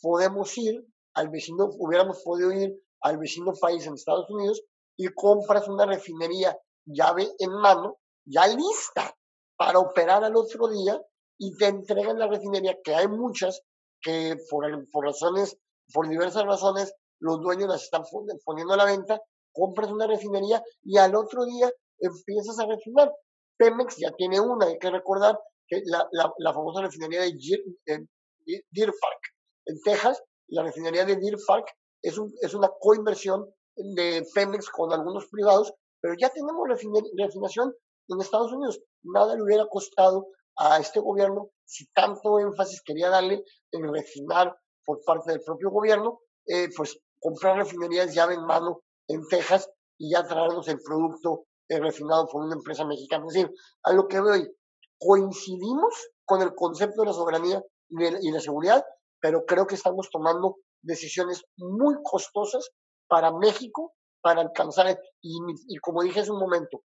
podemos ir al vecino, hubiéramos podido ir al vecino país en Estados Unidos y compras una refinería llave en mano, ya lista para operar al otro día y te entregan la refinería, que hay muchas que por, por razones, por diversas razones, los dueños las están poniendo a la venta, compras una refinería y al otro día empiezas a refinar. Pemex ya tiene una, hay que recordar que la, la, famosa refinería de Deer, Park en Texas, la refinería de Deer Park es, un, es una coinversión de Pemex con algunos privados, pero ya tenemos refinación en Estados Unidos. Nada le hubiera costado a este gobierno si tanto énfasis quería darle en refinar por parte del propio gobierno, eh, pues comprar refinerías llave en mano en Texas y ya traernos el producto eh, refinado por una empresa mexicana. Es decir, a lo que veo coincidimos con el concepto de la soberanía y la seguridad, pero creo que estamos tomando decisiones muy costosas para México para alcanzar, y, y como dije hace un momento,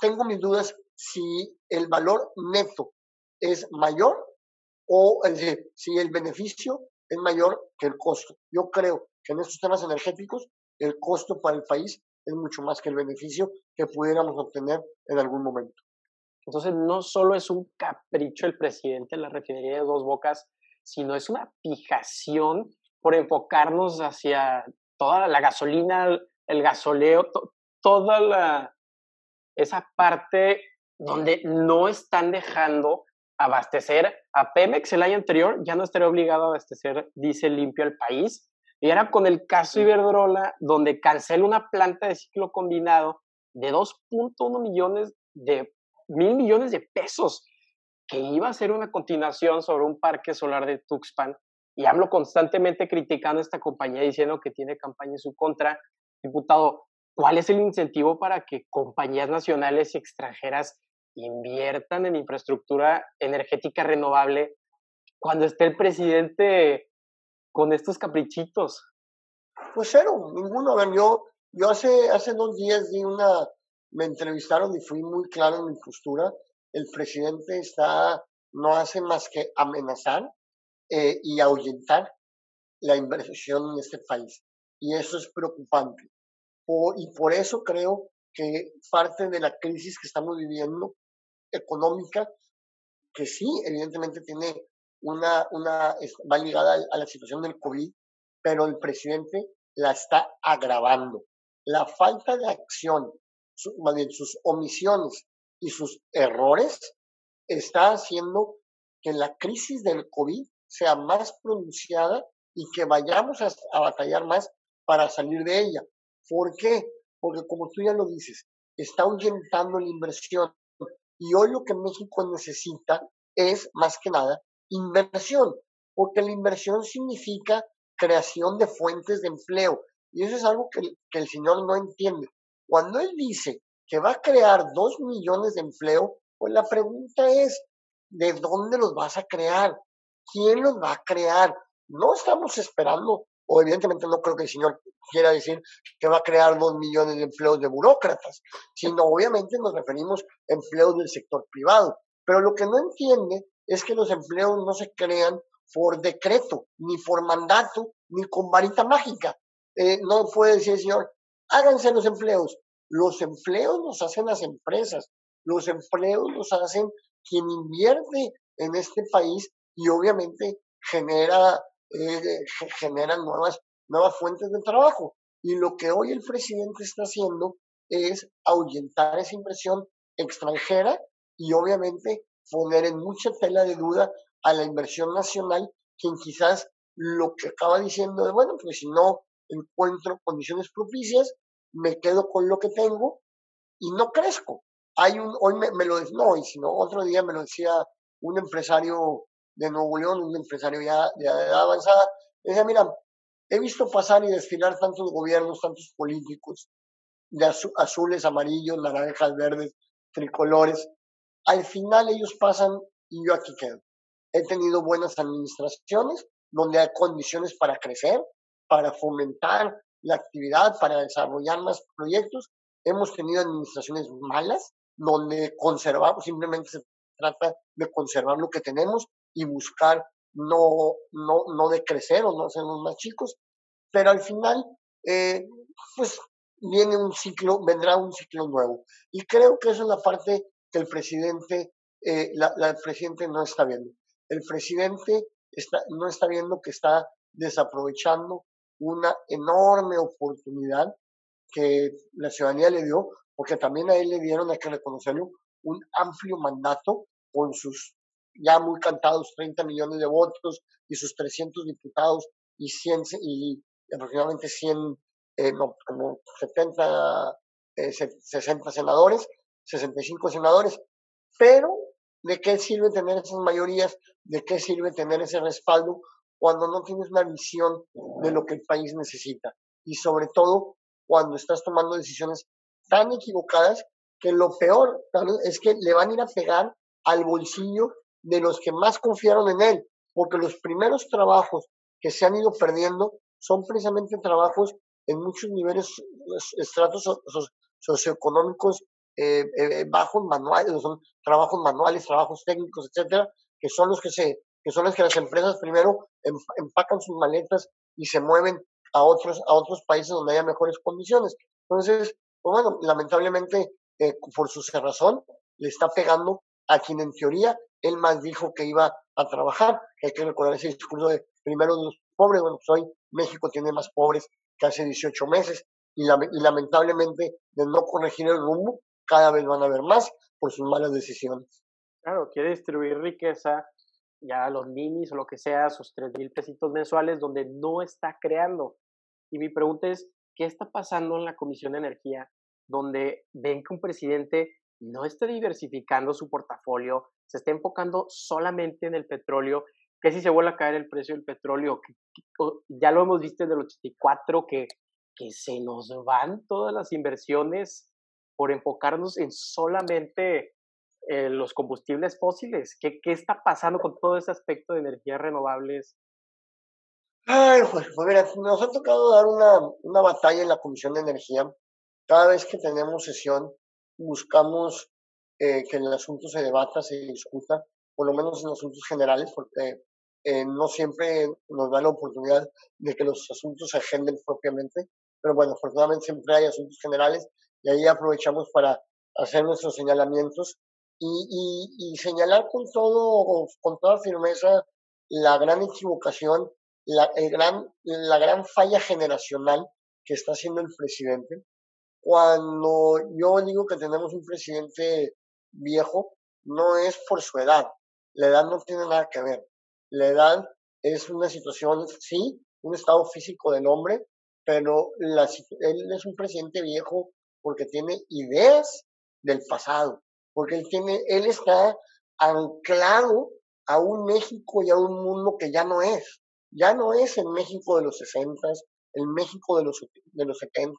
tengo mis dudas si el valor neto es mayor o si el beneficio es mayor que el costo. Yo creo que en estos temas energéticos el costo para el país es mucho más que el beneficio que pudiéramos obtener en algún momento. Entonces, no solo es un capricho el presidente de la refinería de Dos Bocas, sino es una fijación por enfocarnos hacia toda la gasolina, el gasoleo, toda la, esa parte donde no están dejando abastecer a Pemex el año anterior, ya no estaría obligado a abastecer diésel limpio al país. Y era con el caso Iberdrola, donde cancela una planta de ciclo combinado de 2.1 millones de mil millones de pesos, que iba a ser una continuación sobre un parque solar de Tuxpan. Y hablo constantemente criticando a esta compañía diciendo que tiene campaña en su contra. Diputado, ¿Cuál es el incentivo para que compañías nacionales y extranjeras inviertan en infraestructura energética renovable cuando esté el presidente con estos caprichitos? Pues cero, ninguno. yo, yo hace, hace dos días di una, me entrevistaron y fui muy claro en mi postura. El presidente está, no hace más que amenazar eh, y ahuyentar la inversión en este país. Y eso es preocupante y por eso creo que parte de la crisis que estamos viviendo económica que sí, evidentemente tiene una, una, va ligada a la situación del COVID, pero el presidente la está agravando. La falta de acción, sus omisiones y sus errores, está haciendo que la crisis del COVID sea más pronunciada y que vayamos a, a batallar más para salir de ella. ¿Por qué? Porque como tú ya lo dices, está ahuyentando la inversión. Y hoy lo que México necesita es, más que nada, inversión, porque la inversión significa creación de fuentes de empleo. Y eso es algo que, el señor no entiende. Cuando él dice que va a crear dos millones de empleo, pues la pregunta es, ¿de dónde los vas a crear? ¿Quién los va a crear? No estamos esperando, o evidentemente no creo que el señor quiera decir que va a crear dos millones de empleos de burócratas, sino obviamente nos referimos a empleos del sector privado. Pero lo que no entiende es que los empleos no se crean por decreto, ni por mandato, ni con varita mágica. Eh, no puede decir, señor, háganse los empleos. Los empleos los hacen las empresas, los empleos los hacen quien invierte en este país y obviamente genera, eh, genera nuevas, nuevas fuentes de trabajo. Y lo que hoy el presidente está haciendo es ahuyentar esa inversión extranjera y obviamente poner en mucha tela de duda a la inversión nacional, quien quizás lo que acaba diciendo de, bueno, pues si no encuentro condiciones propicias, me quedo con lo que tengo y no crezco. Hay un, hoy me, lo decía, no hoy, sino otro día me lo decía un empresario de Nuevo León, un empresario ya de edad avanzada, decía, mira, he visto pasar y desfilar tantos gobiernos, tantos políticos, de azules, amarillos, naranjas, verdes, tricolores, al final ellos pasan y yo aquí quedo. He tenido buenas administraciones donde hay condiciones para crecer, para fomentar la actividad, para desarrollar más proyectos. Hemos tenido administraciones malas donde conservamos, simplemente se trata de conservar lo que tenemos y buscar no, no, no de crecer o no hacernos más chicos, pero al final, eh, pues viene un ciclo, vendrá un ciclo nuevo. Y creo que eso es la parte que el presidente, eh, la, el presidente no está viendo. El presidente está, no está viendo que está desaprovechando una enorme oportunidad que la ciudadanía le dio, porque también a él le dieron, hay que reconocerlo, un amplio mandato con sus ya muy cantados 30 millones de votos y sus 300 diputados y, 100, y aproximadamente 100, eh, no, como 70, 60 eh, senadores, 65 senadores, pero ¿de qué sirve tener esas mayorías? ¿De qué sirve tener ese respaldo cuando no tienes una visión de lo que el país necesita? Y sobre todo cuando estás tomando decisiones tan equivocadas que lo peor es que le van a ir a pegar al bolsillo de los que más confiaron en él, porque los primeros trabajos que se han ido perdiendo son precisamente trabajos en muchos niveles, estratos socioeconómicos eh, eh, bajos manuales, son trabajos manuales, trabajos técnicos, etcétera, que son los que se, que son los que las empresas primero em, empacan sus maletas y se mueven a otros, a otros países donde haya mejores condiciones. Entonces, pues bueno, lamentablemente, eh, por su cerrazón, le está pegando a quien en teoría él más dijo que iba a trabajar. Hay que recordar ese discurso de primero los pobres. Bueno, pues hoy México tiene más pobres que hace 18 meses y, y lamentablemente de no corregir el rumbo, cada vez van a haber más por sus malas decisiones. Claro, quiere distribuir riqueza ya a los ninis o lo que sea, sus tres mil pesitos mensuales, donde no está creando. Y mi pregunta es, ¿qué está pasando en la Comisión de Energía, donde ven que un presidente no está diversificando su portafolio, se está enfocando solamente en el petróleo, que si se vuelve a caer el precio del petróleo, ya lo hemos visto en el 84, que, que se nos van todas las inversiones por enfocarnos en solamente eh, los combustibles fósiles? ¿Qué, ¿Qué, está pasando con todo ese aspecto de energías renovables? Ay, pues, pues mira, nos ha tocado dar una, una batalla en la Comisión de Energía. Cada vez que tenemos sesión, buscamos eh, que el asunto se debata, se discuta, por lo menos en asuntos generales, porque eh, no siempre nos da la oportunidad de que los asuntos se agenden propiamente. Pero bueno, afortunadamente siempre hay asuntos generales y ahí aprovechamos para hacer nuestros señalamientos y, señalar con todo, con toda firmeza la gran equivocación, la, el gran, la gran falla generacional que está haciendo el presidente. Cuando yo digo que tenemos un presidente viejo, no es por su edad. La edad no tiene nada que ver. La edad es una situación, sí, un estado físico del hombre, pero la, él es un presidente viejo porque tiene ideas del pasado, porque él, tiene, él está anclado a un México y a un mundo que ya no es. Ya no es el México de los 60, el México de los, de los 70,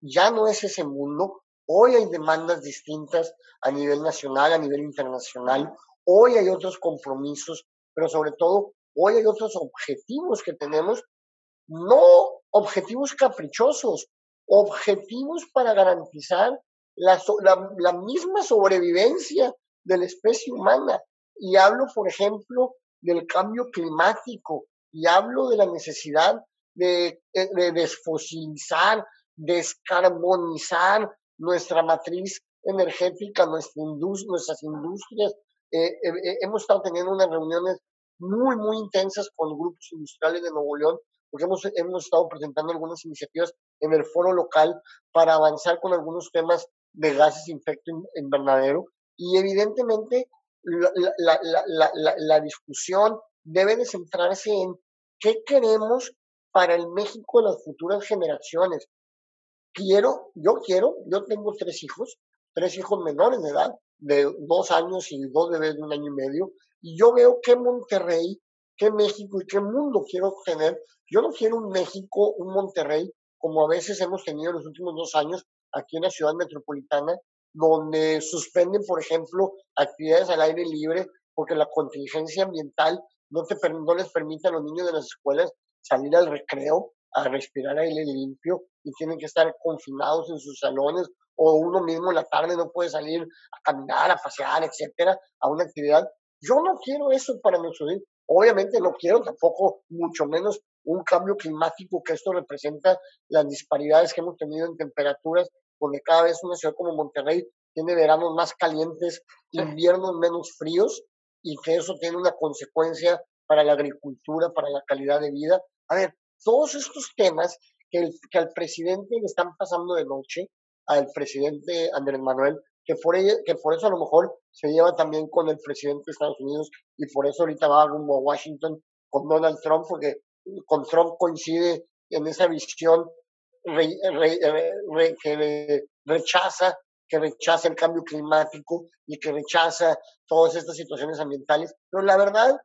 ya no es ese mundo. Hoy hay demandas distintas a nivel nacional, a nivel internacional. Hoy hay otros compromisos, pero sobre todo hoy hay otros objetivos que tenemos, no objetivos caprichosos, objetivos para garantizar la, la, misma sobrevivencia de la especie humana. Y hablo, por ejemplo, del cambio climático, y hablo de la necesidad de, de desfosilizar, descarbonizar nuestra matriz energética, nuestra nuestras industrias. Eh, eh, eh, hemos estado teniendo unas reuniones muy, muy intensas con grupos industriales de Nuevo León, porque hemos, hemos estado presentando algunas iniciativas en el foro local para avanzar con algunos temas de gases de efecto invernadero. Y evidentemente la, la, la, la, discusión debe de centrarse en qué queremos para el México de las futuras generaciones. Quiero, yo quiero, yo tengo tres hijos, tres hijos menores de edad, de dos años y dos bebés de un año y medio, y yo veo qué Monterrey, qué México y qué mundo quiero tener. Yo no quiero un México, un Monterrey, como a veces hemos tenido en los últimos dos años aquí en la ciudad metropolitana, donde suspenden, por ejemplo, actividades al aire libre porque la contingencia ambiental no, te, no les permite a los niños de las escuelas salir al recreo a respirar aire limpio y tienen que estar confinados en sus salones o uno mismo en la tarde no puede salir a caminar, a pasear, etcétera, a una actividad. Yo no quiero eso para nuestro día. Obviamente no quiero tampoco, mucho menos, un cambio climático que esto representa las disparidades que hemos tenido en temperaturas, donde cada vez una ciudad como Monterrey tiene veranos más calientes, inviernos menos fríos, y que eso tiene una consecuencia para la agricultura, para la calidad de vida. A ver, todos estos temas que, al presidente le están pasando de noche, al presidente Andrés Manuel, que por, que por eso a lo mejor se lleva también con el presidente de Estados Unidos y por eso ahorita va rumbo a Washington con Donald Trump, porque con Trump coincide en esa visión que rechaza que rechaza el cambio climático y que rechaza todas estas situaciones ambientales. Pero la verdad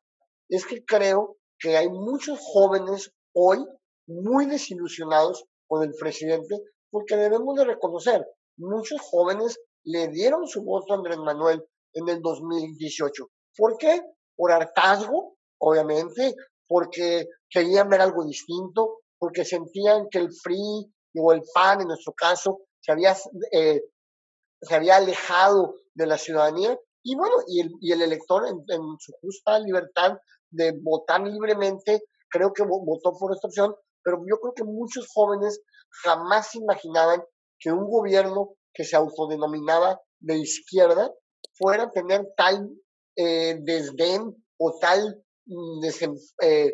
es que creo que hay muchos jóvenes hoy muy desilusionados con el presidente porque debemos de reconocer, muchos jóvenes le dieron su voto a Andrés Manuel en el 2018. ¿Por qué? Por hartazgo, obviamente, porque querían ver algo distinto, porque sentían que el PRI o el PAN, en nuestro caso, se había, eh, se había alejado de la ciudadanía. Y bueno, y el, y el elector en, en, su justa libertad de votar libremente, creo que votó por esta opción, pero yo creo que muchos jóvenes jamás imaginaban que un gobierno que se autodenominaba de izquierda fuera a tener tal eh, desdén o tal mm, eh,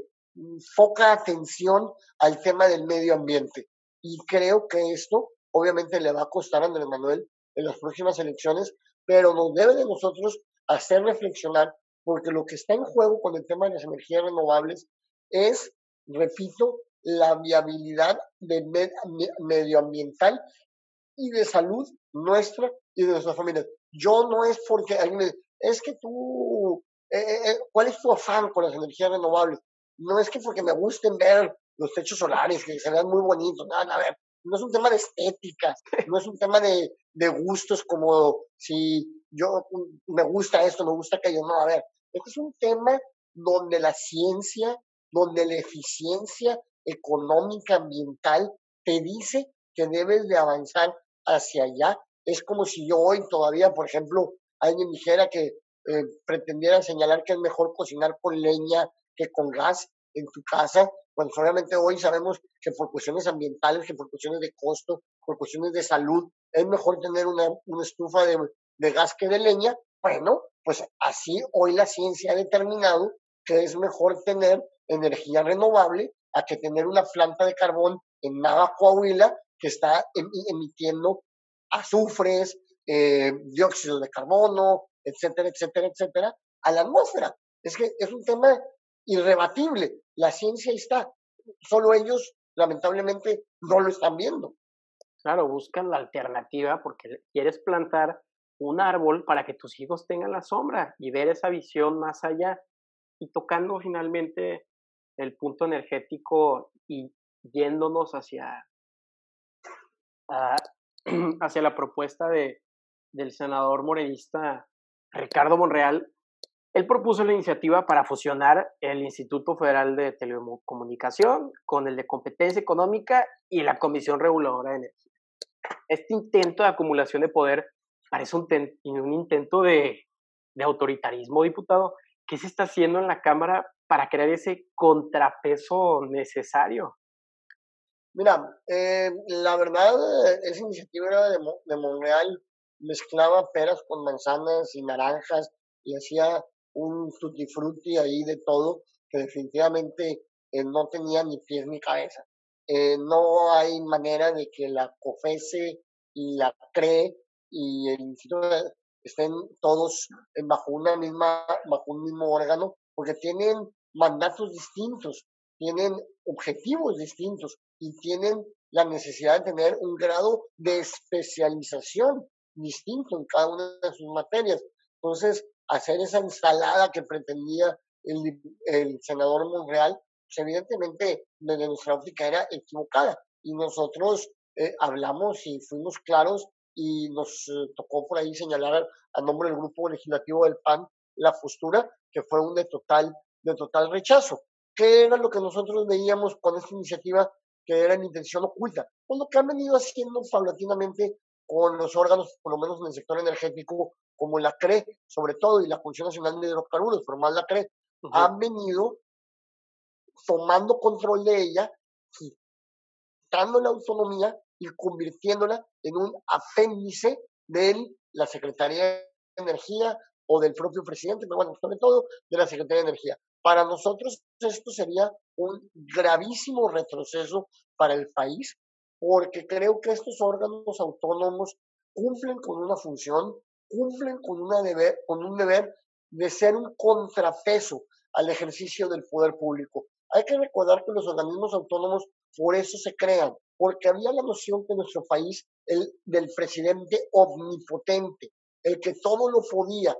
foca atención al tema del medio ambiente. Y creo que esto obviamente le va a costar a Andrés Manuel en las próximas elecciones, pero nos debe de nosotros hacer reflexionar, porque lo que está en juego con el tema de las energías renovables es, repito, la viabilidad de medioambiental y de salud nuestra y de nuestras familias. Yo no es porque alguien me es que tú, eh, eh, eh, ¿cuál es tu afán con las energías renovables? No es que porque me gusten ver los techos solares, que se vean muy bonitos, nada, a ver, no es un tema de estética, no es un tema de, de gustos como si yo me gusta esto, me gusta aquello, no, a ver, este es un tema donde la ciencia, donde la eficiencia económica, ambiental, te dice que debes de avanzar hacia allá. Es como si yo hoy todavía, por ejemplo, alguien dijera que eh, pretendiera señalar que es mejor cocinar con leña que con gas en tu casa, cuando obviamente hoy sabemos que por cuestiones ambientales, que por cuestiones de costo, por cuestiones de salud, es mejor tener una, una estufa de, de, gas que de leña, Bueno, pues así hoy la ciencia ha determinado que es mejor tener energía renovable a que tener una planta de carbón en Nava, Coahuila, que está emitiendo azufres, eh, dióxido de carbono, etcétera, etcétera, etcétera, a la atmósfera. Es que es un tema irrebatible. La ciencia está. Solo ellos, lamentablemente, no lo están viendo. Claro, buscan la alternativa porque quieres plantar un árbol para que tus hijos tengan la sombra y ver esa visión más allá y tocando finalmente el punto energético y yéndonos hacia, hacia la propuesta de, del senador morenista Ricardo Monreal, él propuso la iniciativa para fusionar el Instituto Federal de Telecomunicación con el de Competencia Económica y la Comisión Reguladora de Energía. Este intento de acumulación de poder parece un, un intento de, de autoritarismo, diputado. ¿Qué se está haciendo en la Cámara para crear ese contrapeso necesario? Mira, eh, la verdad, esa iniciativa era de, de Monreal, mezclaba peras con manzanas y naranjas y hacía un tutti frutti ahí de todo que definitivamente eh, no tenía ni pies ni cabeza. Eh, no hay manera de que la COFESE y la CRE y el instituto estén todos bajo una misma bajo un mismo órgano porque tienen mandatos distintos tienen objetivos distintos y tienen la necesidad de tener un grado de especialización distinto en cada una de sus materias. Entonces, hacer esa ensalada que pretendía el, senador Monreal, pues evidentemente desde nuestra óptica era equivocada. Y nosotros eh, hablamos y fuimos claros y nos eh, tocó por ahí señalar a nombre del grupo legislativo del PAN la postura que fue un total, de total rechazo. ¿Qué era lo que nosotros veíamos con esta iniciativa que era en intención oculta? Pues lo que han venido haciendo paulatinamente con los órganos, por lo menos en el sector energético, como la CRE, sobre todo, y la Comisión Nacional de Hidrocarburos, más la CRE, han venido tomando control de ella, quitando la autonomía y convirtiéndola en un apéndice de la Secretaría de Energía o del propio presidente, pero bueno, sobre todo de la Secretaría de Energía. Para nosotros esto sería un gravísimo retroceso para el país, porque creo que estos órganos autónomos cumplen con una función, cumplen con, una deber, con un deber de ser un contrapeso al ejercicio del poder público. Hay que recordar que los organismos autónomos por eso se crean, porque había la noción que nuestro país, el del presidente omnipotente, el que todo lo podía,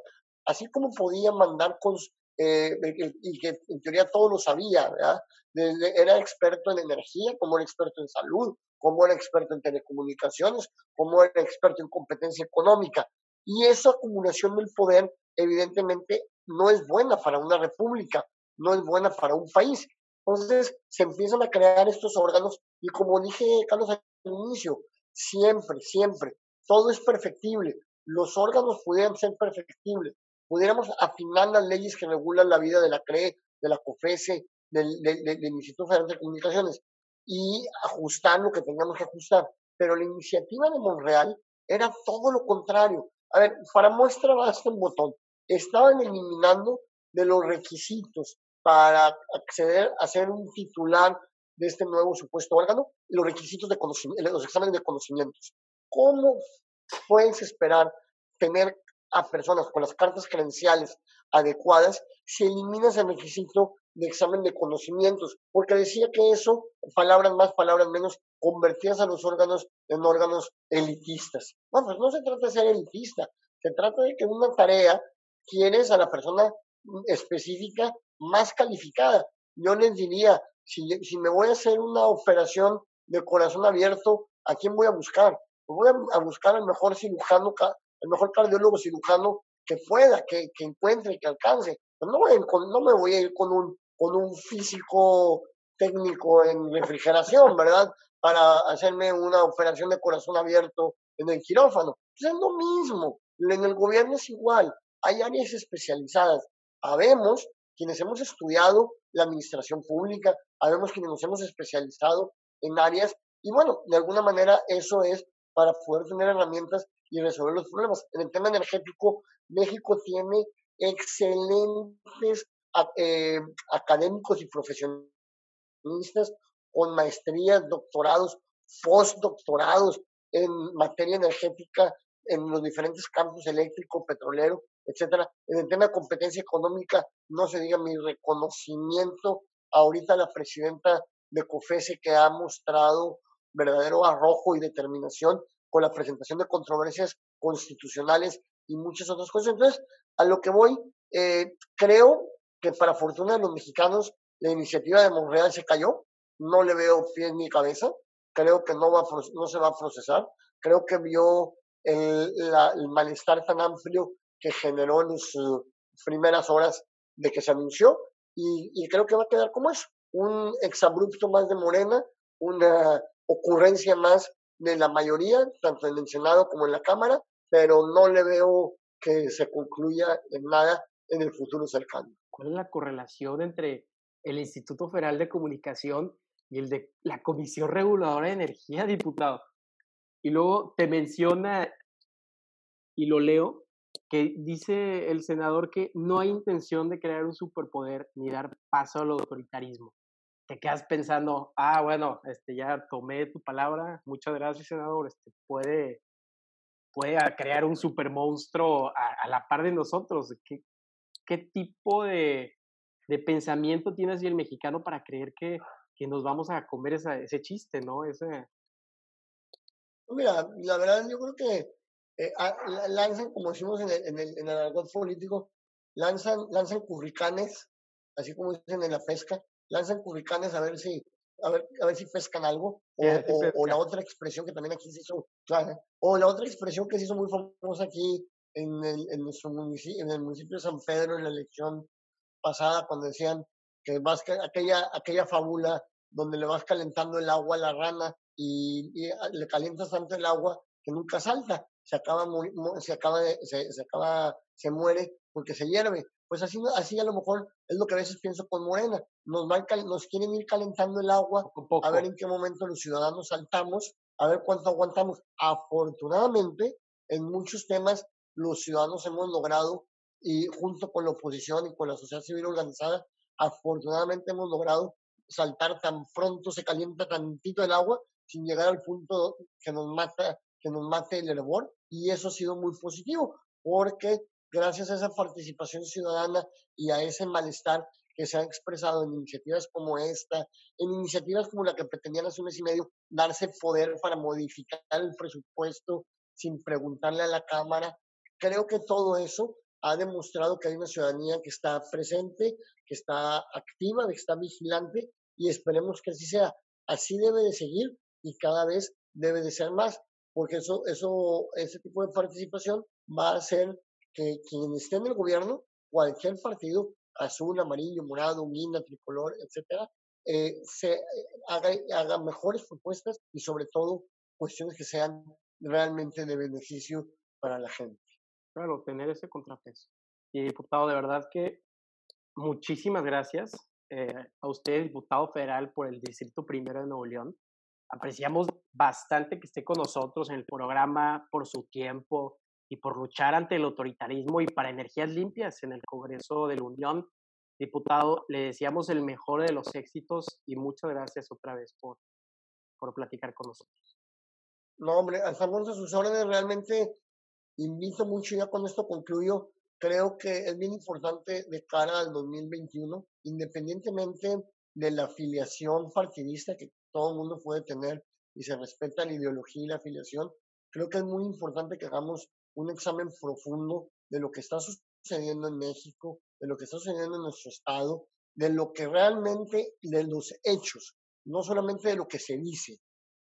así como podía mandar con, eh, y que en teoría todo lo sabía, ¿verdad? era experto en energía, como era experto en salud, como era experto en telecomunicaciones, como era experto en competencia económica. Y esa acumulación del poder, evidentemente, no es buena para una república, no es buena para un país. Entonces, se empiezan a crear estos órganos y como dije, Carlos, al inicio, siempre, siempre, todo es perfectible. Los órganos pudieran ser perfectibles, pudiéramos afinar las leyes que regulan la vida de la CRE, de la COFESE, del, del, Instituto Federal de Comunicaciones y ajustar lo que tengamos que ajustar. Pero la iniciativa de Monreal era todo lo contrario. A ver, para muestra basta un botón. Estaban eliminando de los requisitos para acceder a ser un titular de este nuevo supuesto órgano los requisitos de conocimiento, los exámenes de conocimientos. ¿Cómo puedes esperar tener a personas con las cartas credenciales adecuadas si eliminas el requisito de examen de conocimientos, porque decía que eso, palabras más, palabras menos, convertías a los órganos en órganos elitistas. No, pues no se trata de ser elitista, se trata de que una tarea quieres a la persona específica más calificada. Yo les diría, si, si me voy a hacer una operación de corazón abierto, ¿a quién voy a buscar? Pues voy a, buscar al mejor cirujano, el mejor cardiólogo cirujano que pueda, que, que encuentre, que alcance. Pues no, no me voy a ir con un, con un físico técnico en refrigeración, ¿verdad? Para hacerme una operación de corazón abierto en el quirófano. Pues es lo mismo. En el gobierno es igual. Hay áreas especializadas. Habemos quienes hemos estudiado la administración pública, habemos quienes nos hemos especializado en áreas y bueno, de alguna manera eso es para poder tener herramientas y resolver los problemas. En el tema energético, México tiene excelentes eh, académicos y profesionistas con maestrías, doctorados, postdoctorados en materia energética en los diferentes campos eléctrico, petrolero, etcétera. En el tema de competencia económica, no se diga mi reconocimiento ahorita a la presidenta de COFESE que ha mostrado verdadero arrojo y determinación con la presentación de controversias constitucionales y muchas otras cosas. Entonces, a lo que voy, eh, creo que para fortuna de los mexicanos, la iniciativa de Monreal se cayó, no le veo pie ni cabeza, creo que no, va no se va a procesar, creo que vio el, el malestar tan amplio que generó en sus primeras horas de que se anunció y, y creo que va a quedar como eso, un exabrupto más de Morena, una ocurrencia más de la mayoría, tanto en el Senado como en la Cámara, pero no le veo que se concluya en nada en el futuro cercano. ¿Cuál es la correlación entre el Instituto Federal de Comunicación y el de la Comisión Reguladora de Energía, diputado? Y luego te menciona, y lo leo, que dice el senador que no hay intención de crear un superpoder ni dar paso al autoritarismo. Te quedas pensando, ah, bueno, este, ya tomé tu palabra, muchas gracias, senador, este, puede, puede crear un supermonstruo a, a la par de nosotros. ¿Qué, qué tipo de, de pensamiento tiene así el mexicano para creer que, que nos vamos a comer esa, ese chiste, ¿no? Ese... Mira, la verdad yo creo que eh, lanzan, como decimos en el, en el, en el argot político, lanzan, lanzan curricanes, así como dicen en la pesca, lanzan curricanes a ver si, a ver, a ver si pescan algo, o, o, o, la otra expresión que también aquí se hizo, o la otra expresión que se hizo muy famosa aquí en el, en nuestro municipio, en el municipio de San Pedro, en la elección pasada, cuando decían que vas, aquella, aquella fábula donde le vas calentando el agua a la rana y, y le calientas tanto el agua que nunca salta se acaba, se acaba, se, se, acaba, se muere porque se hierve. Pues así, así a lo mejor es lo que a veces pienso con Morena. Nos, van, nos quieren ir calentando el agua, a ver en qué momento los ciudadanos saltamos, a ver cuánto aguantamos. Afortunadamente, en muchos temas los ciudadanos hemos logrado, y junto con la oposición y con la sociedad civil organizada, afortunadamente hemos logrado saltar tan pronto, se calienta tantito el agua, sin llegar al punto que nos mata que nos mate el hervor y eso ha sido muy positivo porque gracias a esa participación ciudadana y a ese malestar que se ha expresado en iniciativas como esta, en iniciativas como la que pretendían hace un mes y medio darse poder para modificar el presupuesto sin preguntarle a la Cámara, creo que todo eso ha demostrado que hay una ciudadanía que está presente, que está activa, que está vigilante y esperemos que así sea. Así debe de seguir y cada vez debe de ser más porque eso, eso, ese tipo de participación va a hacer que quien esté en el gobierno, cualquier partido, azul, amarillo, morado, guinda, tricolor, etcétera, eh, se eh, haga, haga mejores propuestas y sobre todo cuestiones que sean realmente de beneficio para la gente. Claro, tener ese contrapeso. Y diputado, de verdad que muchísimas gracias eh, a usted, diputado federal por el Distrito Primero de Nuevo León apreciamos bastante que esté con nosotros en el programa por su tiempo y por luchar ante el autoritarismo y para energías limpias en el Congreso de la Unión. Diputado, le deseamos el mejor de los éxitos y muchas gracias otra vez por, por platicar con nosotros. No, hombre, estamos a sus órdenes. Realmente invito mucho, ya con esto concluyo, creo que es bien importante de cara al 2021, independientemente de la afiliación partidista que todo el mundo puede tener y se respeta la ideología y la afiliación, creo que es muy importante que hagamos un examen profundo de lo que está sucediendo en México, de lo que está sucediendo en nuestro estado, de lo que realmente, de los hechos, no solamente de lo que se dice,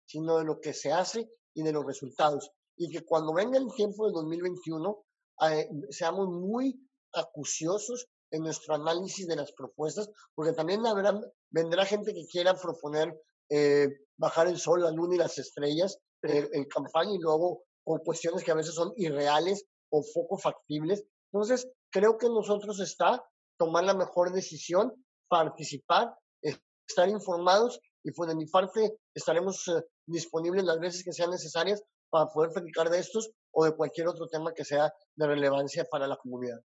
sino de lo que se hace y de los resultados. Y que cuando venga el tiempo del 2021, eh, seamos muy acuciosos en nuestro análisis de las propuestas, porque también habrá, vendrá gente que quiera proponer eh, bajar el sol, la luna y las estrellas eh, en campaña y luego con cuestiones que a veces son irreales o poco factibles. Entonces, creo que nosotros está tomar la mejor decisión, participar, estar informados y pues de mi parte estaremos eh, disponibles las veces que sean necesarias para poder platicar de estos o de cualquier otro tema que sea de relevancia para la comunidad.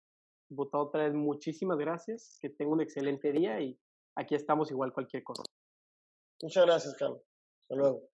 Diputado, otra vez muchísimas gracias, que tenga un excelente día y aquí estamos igual cualquier cosa. Muchas gracias, Carlos. Hasta luego.